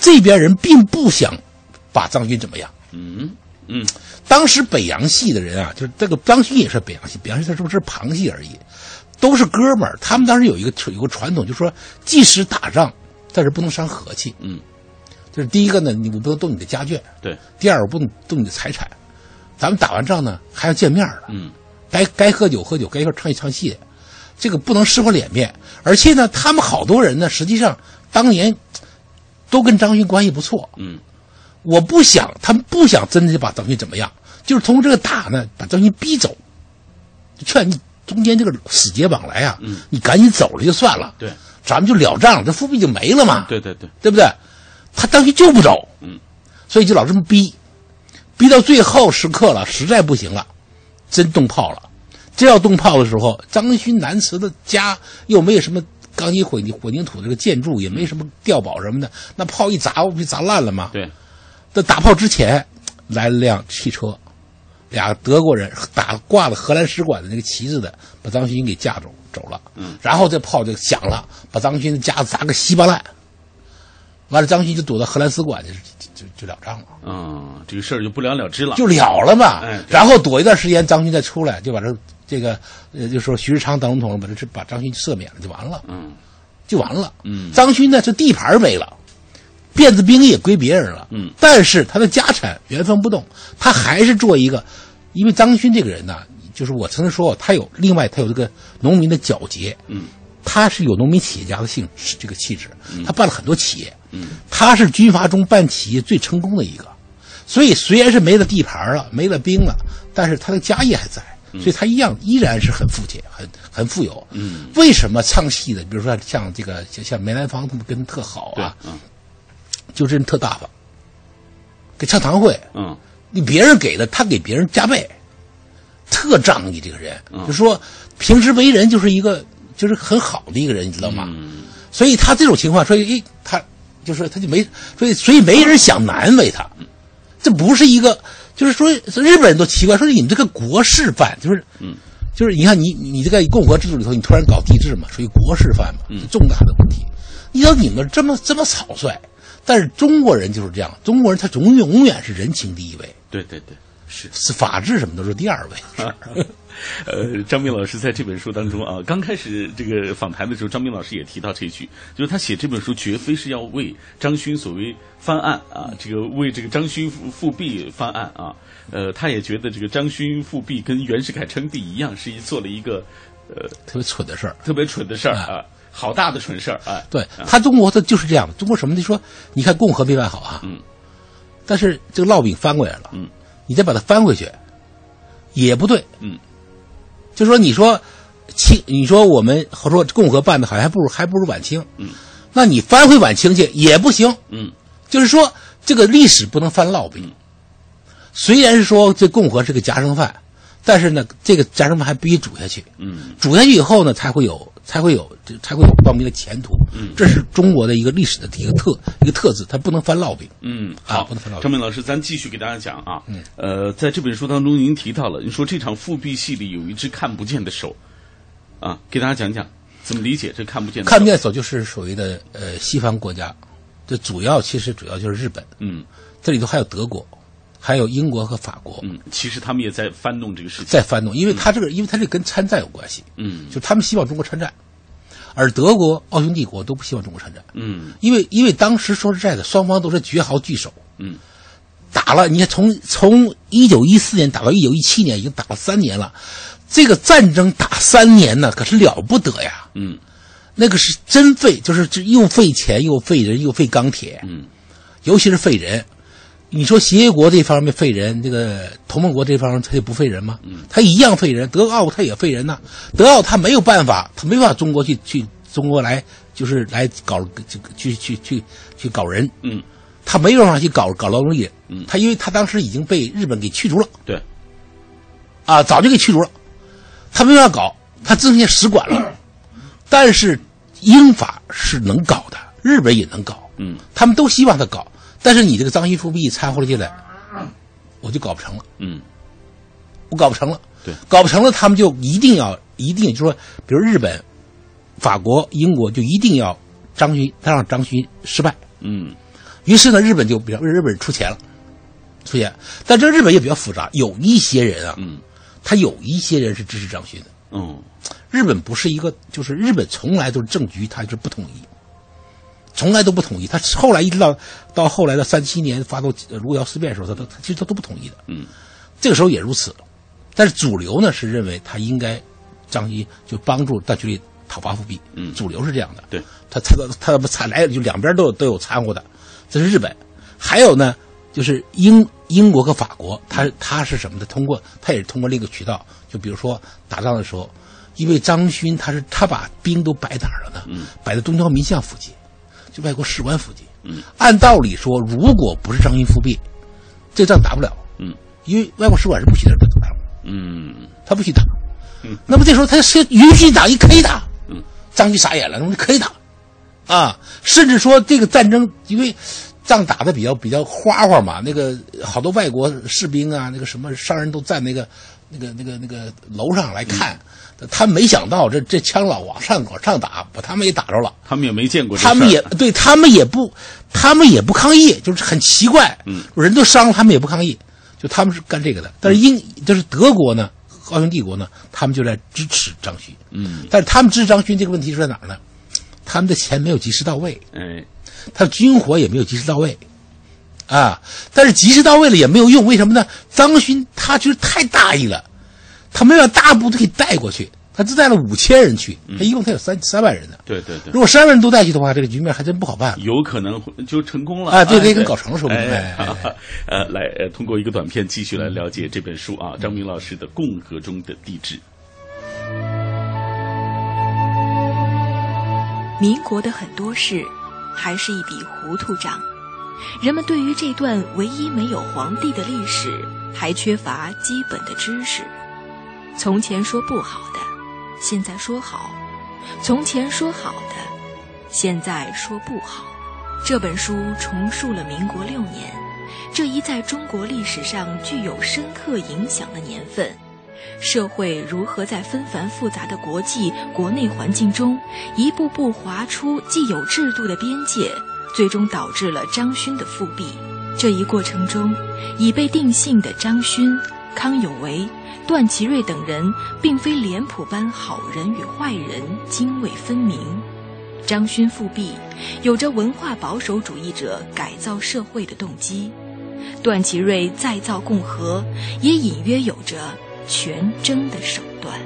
S4: 这边人并不想把张军怎么样。
S1: 嗯嗯，
S4: 当时北洋系的人啊，就是这个张勋也是北洋系，北洋系他是不是旁系而已。都是哥们儿，他们当时有一个有个传统，就是说，即使打仗，但是不能伤和气。
S1: 嗯，
S4: 就是第一个呢，你我不能动你的家眷；
S1: 对，
S4: 第二我不能动你的财产。咱们打完仗呢，还要见面的。
S1: 嗯，
S4: 该该喝酒喝酒，该一块唱戏唱戏，这个不能撕破脸面。而且呢，他们好多人呢，实际上当年都跟张勋关系不错。
S1: 嗯，
S4: 我不想，他们不想真的把张勋怎么样，就是通过这个打呢，把张勋逼走，劝你。中间这个死结往来啊，
S1: 嗯，
S4: 你赶紧走了就算了，
S1: 对，
S4: 咱们就了账了，这复辟就没了嘛，
S1: 对对对，
S4: 对不对？他当时就不走，
S1: 嗯，
S4: 所以就老这么逼，逼到最后时刻了，实在不行了，真动炮了。真要动炮的时候，张勋南祠的家又没有什么钢筋混混凝土这个建筑，也没什么碉堡什么的，那炮一砸，不就砸烂了吗？
S1: 对。
S4: 在打炮之前，来了辆汽车，俩德国人打挂了荷兰使馆的那个旗子的，把张勋给架走走了。
S1: 嗯。
S4: 然后这炮就响了，把张勋的家砸个稀巴烂。完了，张勋就躲到荷兰使馆去，就就就了账了。
S1: 嗯，这个事儿就不了了之了。
S4: 就了了嘛。
S1: 哎。
S4: 然后躲一段时间，张勋再出来，就把这这个呃，就说徐世昌当总统，把这把张勋赦免了，就完了。
S1: 嗯。
S4: 就完了。
S1: 嗯。
S4: 张勋呢，这地盘没了。辫子兵也归别人了，
S1: 嗯，
S4: 但是他的家产原封不动，他还是做一个，因为张勋这个人呢，就是我曾经说过，他有另外他有这个农民的皎洁，
S1: 嗯，
S4: 他是有农民企业家的性这个气质，他办了很多企业，
S1: 嗯，
S4: 他是军阀中办企业最成功的一个，所以虽然是没了地盘了，没了兵了，但是他的家业还在，所以他一样依然是很富且，很很富有，
S1: 嗯，
S4: 为什么唱戏的，比如说像这个像像梅兰芳他们跟特好啊，
S1: 嗯。
S4: 就这人特大方，给唱堂会，
S1: 嗯，
S4: 你别人给的，他给别人加倍，特仗义。这个人，
S1: 嗯、
S4: 就说平时为人就是一个就是很好的一个人，你知道吗？
S1: 嗯、
S4: 所以他这种情况，所以他就是他就没，所以所以没人想难为他。这不是一个，就是说日本人都奇怪，说你们这个国事办，就是，
S1: 嗯，
S4: 就是你看你你这个共和制度里头，你突然搞帝制嘛，属于国事办嘛，
S1: 嗯，
S4: 重大的问题。你说你们这么这么草率。但是中国人就是这样，中国人他永远永远是人情第一位。
S1: 对对对，是
S4: 是法治什么都是第二位。
S1: 呃，张明老师在这本书当中啊，刚开始这个访谈的时候，张明老师也提到这句，就是他写这本书绝非是要为张勋所谓翻案啊，这个为这个张勋复辟翻案啊。呃，他也觉得这个张勋复辟跟袁世凯称帝一样，是一做了一个呃
S4: 特别蠢的事儿，
S1: 特别蠢的事儿啊。好大的蠢事儿啊！
S4: 对他中国他就是这样，中国什么？你说，你看共和没办好啊，
S1: 嗯，
S4: 但是这个烙饼翻过来了，
S1: 嗯，
S4: 你再把它翻回去，也不对，
S1: 嗯，
S4: 就说你说清，你说我们说共和办的好，还不如还不如晚清，
S1: 嗯，
S4: 那你翻回晚清去也不行，
S1: 嗯，
S4: 就是说这个历史不能翻烙饼，虽然是说这共和是个夹生饭，但是呢，这个夹生饭还必须煮下去，
S1: 嗯，
S4: 煮下去以后呢，才会有。才会有，才会有光明的前途。
S1: 嗯，
S4: 这是中国的一个历史的一个特一个特质，它不能翻烙饼。
S1: 嗯，
S4: 好，不能翻烙饼。
S1: 张明老师，咱继续给大家讲啊。
S4: 嗯，
S1: 呃，在这本书当中，您提到了，您说这场复辟戏里有一只看不见的手，啊，给大家讲讲怎么理解这看不见的手。
S4: 看不见手就是所谓的呃西方国家，这主要其实主要就是日本。
S1: 嗯，
S4: 这里头还有德国。还有英国和法国，
S1: 嗯，其实他们也在翻动这个事情，
S4: 在翻动，因为他这个，因为他这跟参战有关系，
S1: 嗯，
S4: 就他们希望中国参战，而德国、奥匈帝国都不希望中国参战，
S1: 嗯，
S4: 因为因为当时说实在的，双方都是绝豪聚首，
S1: 嗯，
S4: 打了，你看从从一九一四年打到一九一七年，已经打了三年了，这个战争打三年呢，可是了不得呀，
S1: 嗯，
S4: 那个是真费，就是这又费钱又费人又费钢铁，
S1: 嗯，
S4: 尤其是费人。你说协约国这方面废人，这个同盟国这方面他就不废人吗？
S1: 嗯，
S4: 他一样废人。德奥他也废人呐。德奥他没有办法，他没办法中国去去中国来，就是来搞这个去去去去搞人。
S1: 嗯，
S4: 他没办法去搞搞劳动力。
S1: 嗯，
S4: 他因为他当时已经被日本给驱逐了。
S1: 对，
S4: 啊，早就给驱逐了。他没办法搞，他只剩下使馆了。但是英法是能搞的，日本也能搞。
S1: 嗯，
S4: 他们都希望他搞。但是你这个张勋复辟掺和了进来，我就搞不成了。
S1: 嗯，
S4: 我搞不成了。
S1: 对，
S4: 搞不成了，他们就一定要一定就说，比如日本、法国、英国就一定要张勋，他让张勋失败。
S1: 嗯，
S4: 于是呢，日本就比较日本人出钱了，出钱。但这日本也比较复杂，有一些人啊，
S1: 嗯，
S4: 他有一些人是支持张勋的。
S1: 嗯，
S4: 日本不是一个，就是日本从来都是政局，他就是不统一。从来都不统一，他后来一直到到后来的三七年发动卢窑事变的时候，他都他其实他都不统一的。
S1: 嗯，
S4: 这个时候也如此，但是主流呢是认为他应该张勋就帮助大局里讨伐复辟。
S1: 嗯，
S4: 主流是这样的。
S1: 对，
S4: 他他他他参来就两边都有都有掺和的，这是日本。还有呢，就是英英国和法国，他他是什么的？通过他也是通过另一个渠道，就比如说打仗的时候，因为张勋他是他把兵都摆哪儿了呢？
S1: 嗯，
S4: 摆在东交民巷附近。就外国使馆附近，
S1: 嗯，
S4: 按道理说，如果不是张勋复辟，这仗打不了，
S1: 嗯，
S4: 因为外国使馆是不许在这打，
S1: 嗯，
S4: 他不许打，
S1: 嗯，
S4: 那么这时候他是允许打，也可以打，
S1: 嗯，
S4: 张勋傻眼了，我们可以打，啊，甚至说这个战争因为。仗打的比较比较花花嘛，那个好多外国士兵啊，那个什么商人都在那个那个那个那个楼上来看，他没想到这这枪老往上往上打，把他们也打着了。
S1: 他们也没见过，
S4: 他们也对他们也不，他们也不抗议，就是很奇怪。
S1: 嗯，
S4: 人都伤了，他们也不抗议，就他们是干这个的。但是英就是德国呢，奥匈帝国呢，他们就在支持张勋。
S1: 嗯，
S4: 但是他们支持张勋这个问题是在哪儿呢？他们的钱没有及时到位。
S1: 哎。
S4: 他军火也没有及时到位，啊！但是及时到位了也没有用，为什么呢？张勋他就是太大意了，他没有大部队给带过去，他只带了五千人去，他一共才有三三万人呢。
S1: 对对对，
S4: 如果三万人都带去的话，这个局面还真不好办。
S1: 有可能就成功了
S4: 啊！对，这跟搞成了说不定。
S1: 呃，来，呃，通过一个短片继续来了解这本书啊，张明老师的《共和中的帝制》。
S5: 民国的很多事。还是一笔糊涂账，人们对于这段唯一没有皇帝的历史还缺乏基本的知识。从前说不好的，现在说好；从前说好的，现在说不好。这本书重述了民国六年这一在中国历史上具有深刻影响的年份。社会如何在纷繁复杂的国际、国内环境中，一步步划出既有制度的边界，最终导致了张勋的复辟。这一过程中，已被定性的张勋、康有为、段祺瑞等人，并非脸谱般好人与坏人泾渭分明。张勋复辟，有着文化保守主义者改造社会的动机；段祺瑞再造共和，也隐约有着。全争的手段。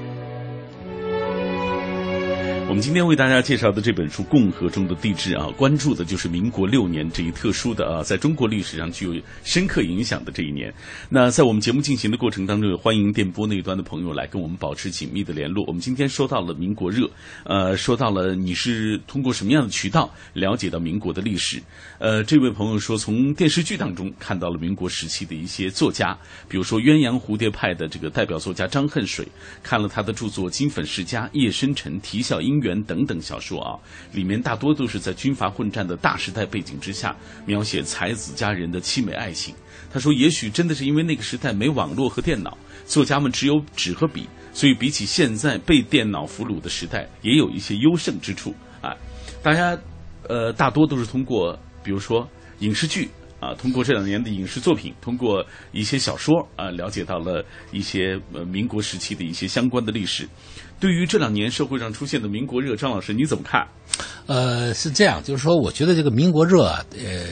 S1: 我们今天为大家介绍的这本书《共和中的帝制》啊，关注的就是民国六年这一特殊的啊，在中国历史上具有深刻影响的这一年。那在我们节目进行的过程当中，也欢迎电波那一端的朋友来跟我们保持紧密的联络。我们今天说到了民国热，呃，说到了你是通过什么样的渠道了解到民国的历史？呃，这位朋友说，从电视剧当中看到了民国时期的一些作家，比如说鸳鸯蝴蝶派的这个代表作家张恨水，看了他的著作《金粉世家》《夜深沉》《啼笑姻元》等等小说啊，里面大多都是在军阀混战的大时代背景之下，描写才子佳人的凄美爱情。他说，也许真的是因为那个时代没网络和电脑，作家们只有纸和笔，所以比起现在被电脑俘虏的时代，也有一些优胜之处啊。大家，呃，大多都是通过。比如说影视剧啊，通过这两年的影视作品，通过一些小说啊，了解到了一些呃民国时期的一些相关的历史。对于这两年社会上出现的民国热，张老师你怎么看？
S4: 呃，是这样，就是说，我觉得这个民国热啊，呃，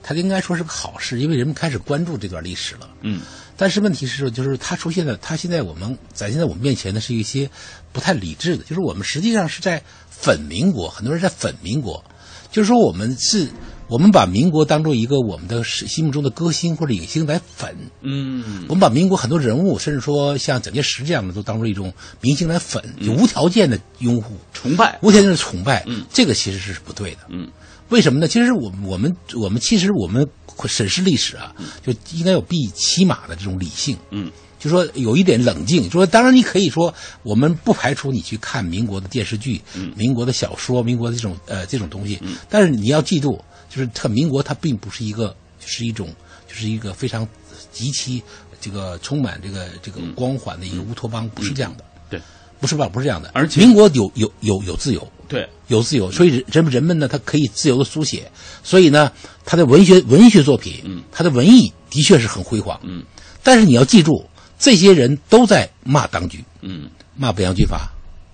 S4: 它应该说是个好事，因为人们开始关注这段历史了。
S1: 嗯。
S4: 但是问题是，就是它出现的，它现在我们展现在我们面前的是一些不太理智的，就是我们实际上是在粉民国，很多人在粉民国。就是说，我们是，我们把民国当做一个我们的心目中的歌星或者影星来粉，
S1: 嗯，
S4: 我们把民国很多人物，甚至说像蒋介石这样的，都当做一种明星来粉，就无条件的拥护、
S1: 崇拜，
S4: 无条件的崇拜，
S1: 嗯，
S4: 这个其实是不对的，
S1: 嗯，
S4: 为什么呢？其实我我们我们其实我们审视历史啊，就应该有必起码的这种理性，
S1: 嗯。
S4: 就说有一点冷静，说当然你可以说，我们不排除你去看民国的电视剧、民国的小说、民国的这种呃这种东西，但是你要记住，就是它民国它并不是一个，是一种，就是一个非常极其这个充满这个这个光环的一个乌托邦，不是这样的，
S1: 对，
S4: 不是吧？不是这样的，
S1: 而且。
S4: 民国有有有有自由，
S1: 对，
S4: 有自由，所以人人们呢，他可以自由的书写，所以呢，他的文学文学作品，
S1: 嗯，
S4: 他的文艺的确是很辉煌，
S1: 嗯，
S4: 但是你要记住。这些人都在骂当局，
S1: 嗯，
S4: 骂北洋军阀，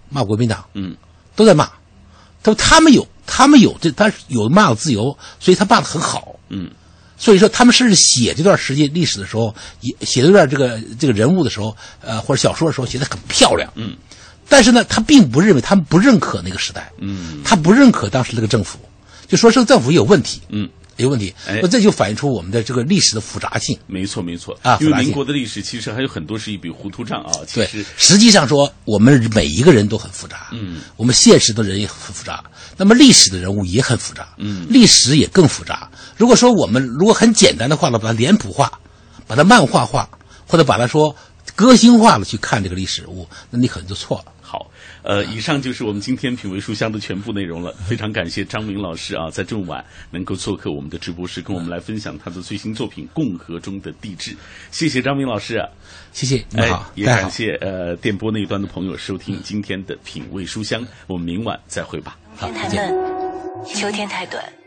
S4: 骂国民党，
S1: 嗯，
S4: 都在骂。他说他们有，他们有这，他有骂的自由，所以他骂的很好，
S1: 嗯。
S4: 所以说，他们甚至写这段时间历史的时候，也写这段这个这个人物的时候，呃，或者小说的时候，写的很漂亮，
S1: 嗯。
S4: 但是呢，他并不认为，他们不认可那个时代，
S1: 嗯，
S4: 他不认可当时那个政府，就说这个政府有问题，
S1: 嗯。
S4: 有问题，那这就反映出我们的这个历史的复杂性。
S1: 没错，没错
S4: 啊，
S1: 因为民国的历史其实还有很多是一笔糊涂账啊。
S4: 对，实际上说，我们每一个人都很复杂。
S1: 嗯，
S4: 我们现实的人也很复杂，那么历史的人物也很复杂。
S1: 嗯，
S4: 历史也更复杂。如果说我们如果很简单的话呢，把它脸谱化，把它漫画化，或者把它说歌星化了去看这个历史人物，那你可能就错了。
S1: 好。呃，以上就是我们今天品味书香的全部内容了。非常感谢张明老师啊，在这么晚能够做客我们的直播室，跟我们来分享他的最新作品《共和中的地质》。谢谢张明老师啊，
S4: 谢谢，你好，
S1: 也感谢呃电波那一端的朋友收听今天的品味书香。我们明晚再会吧。
S5: 天太闷，秋天太短。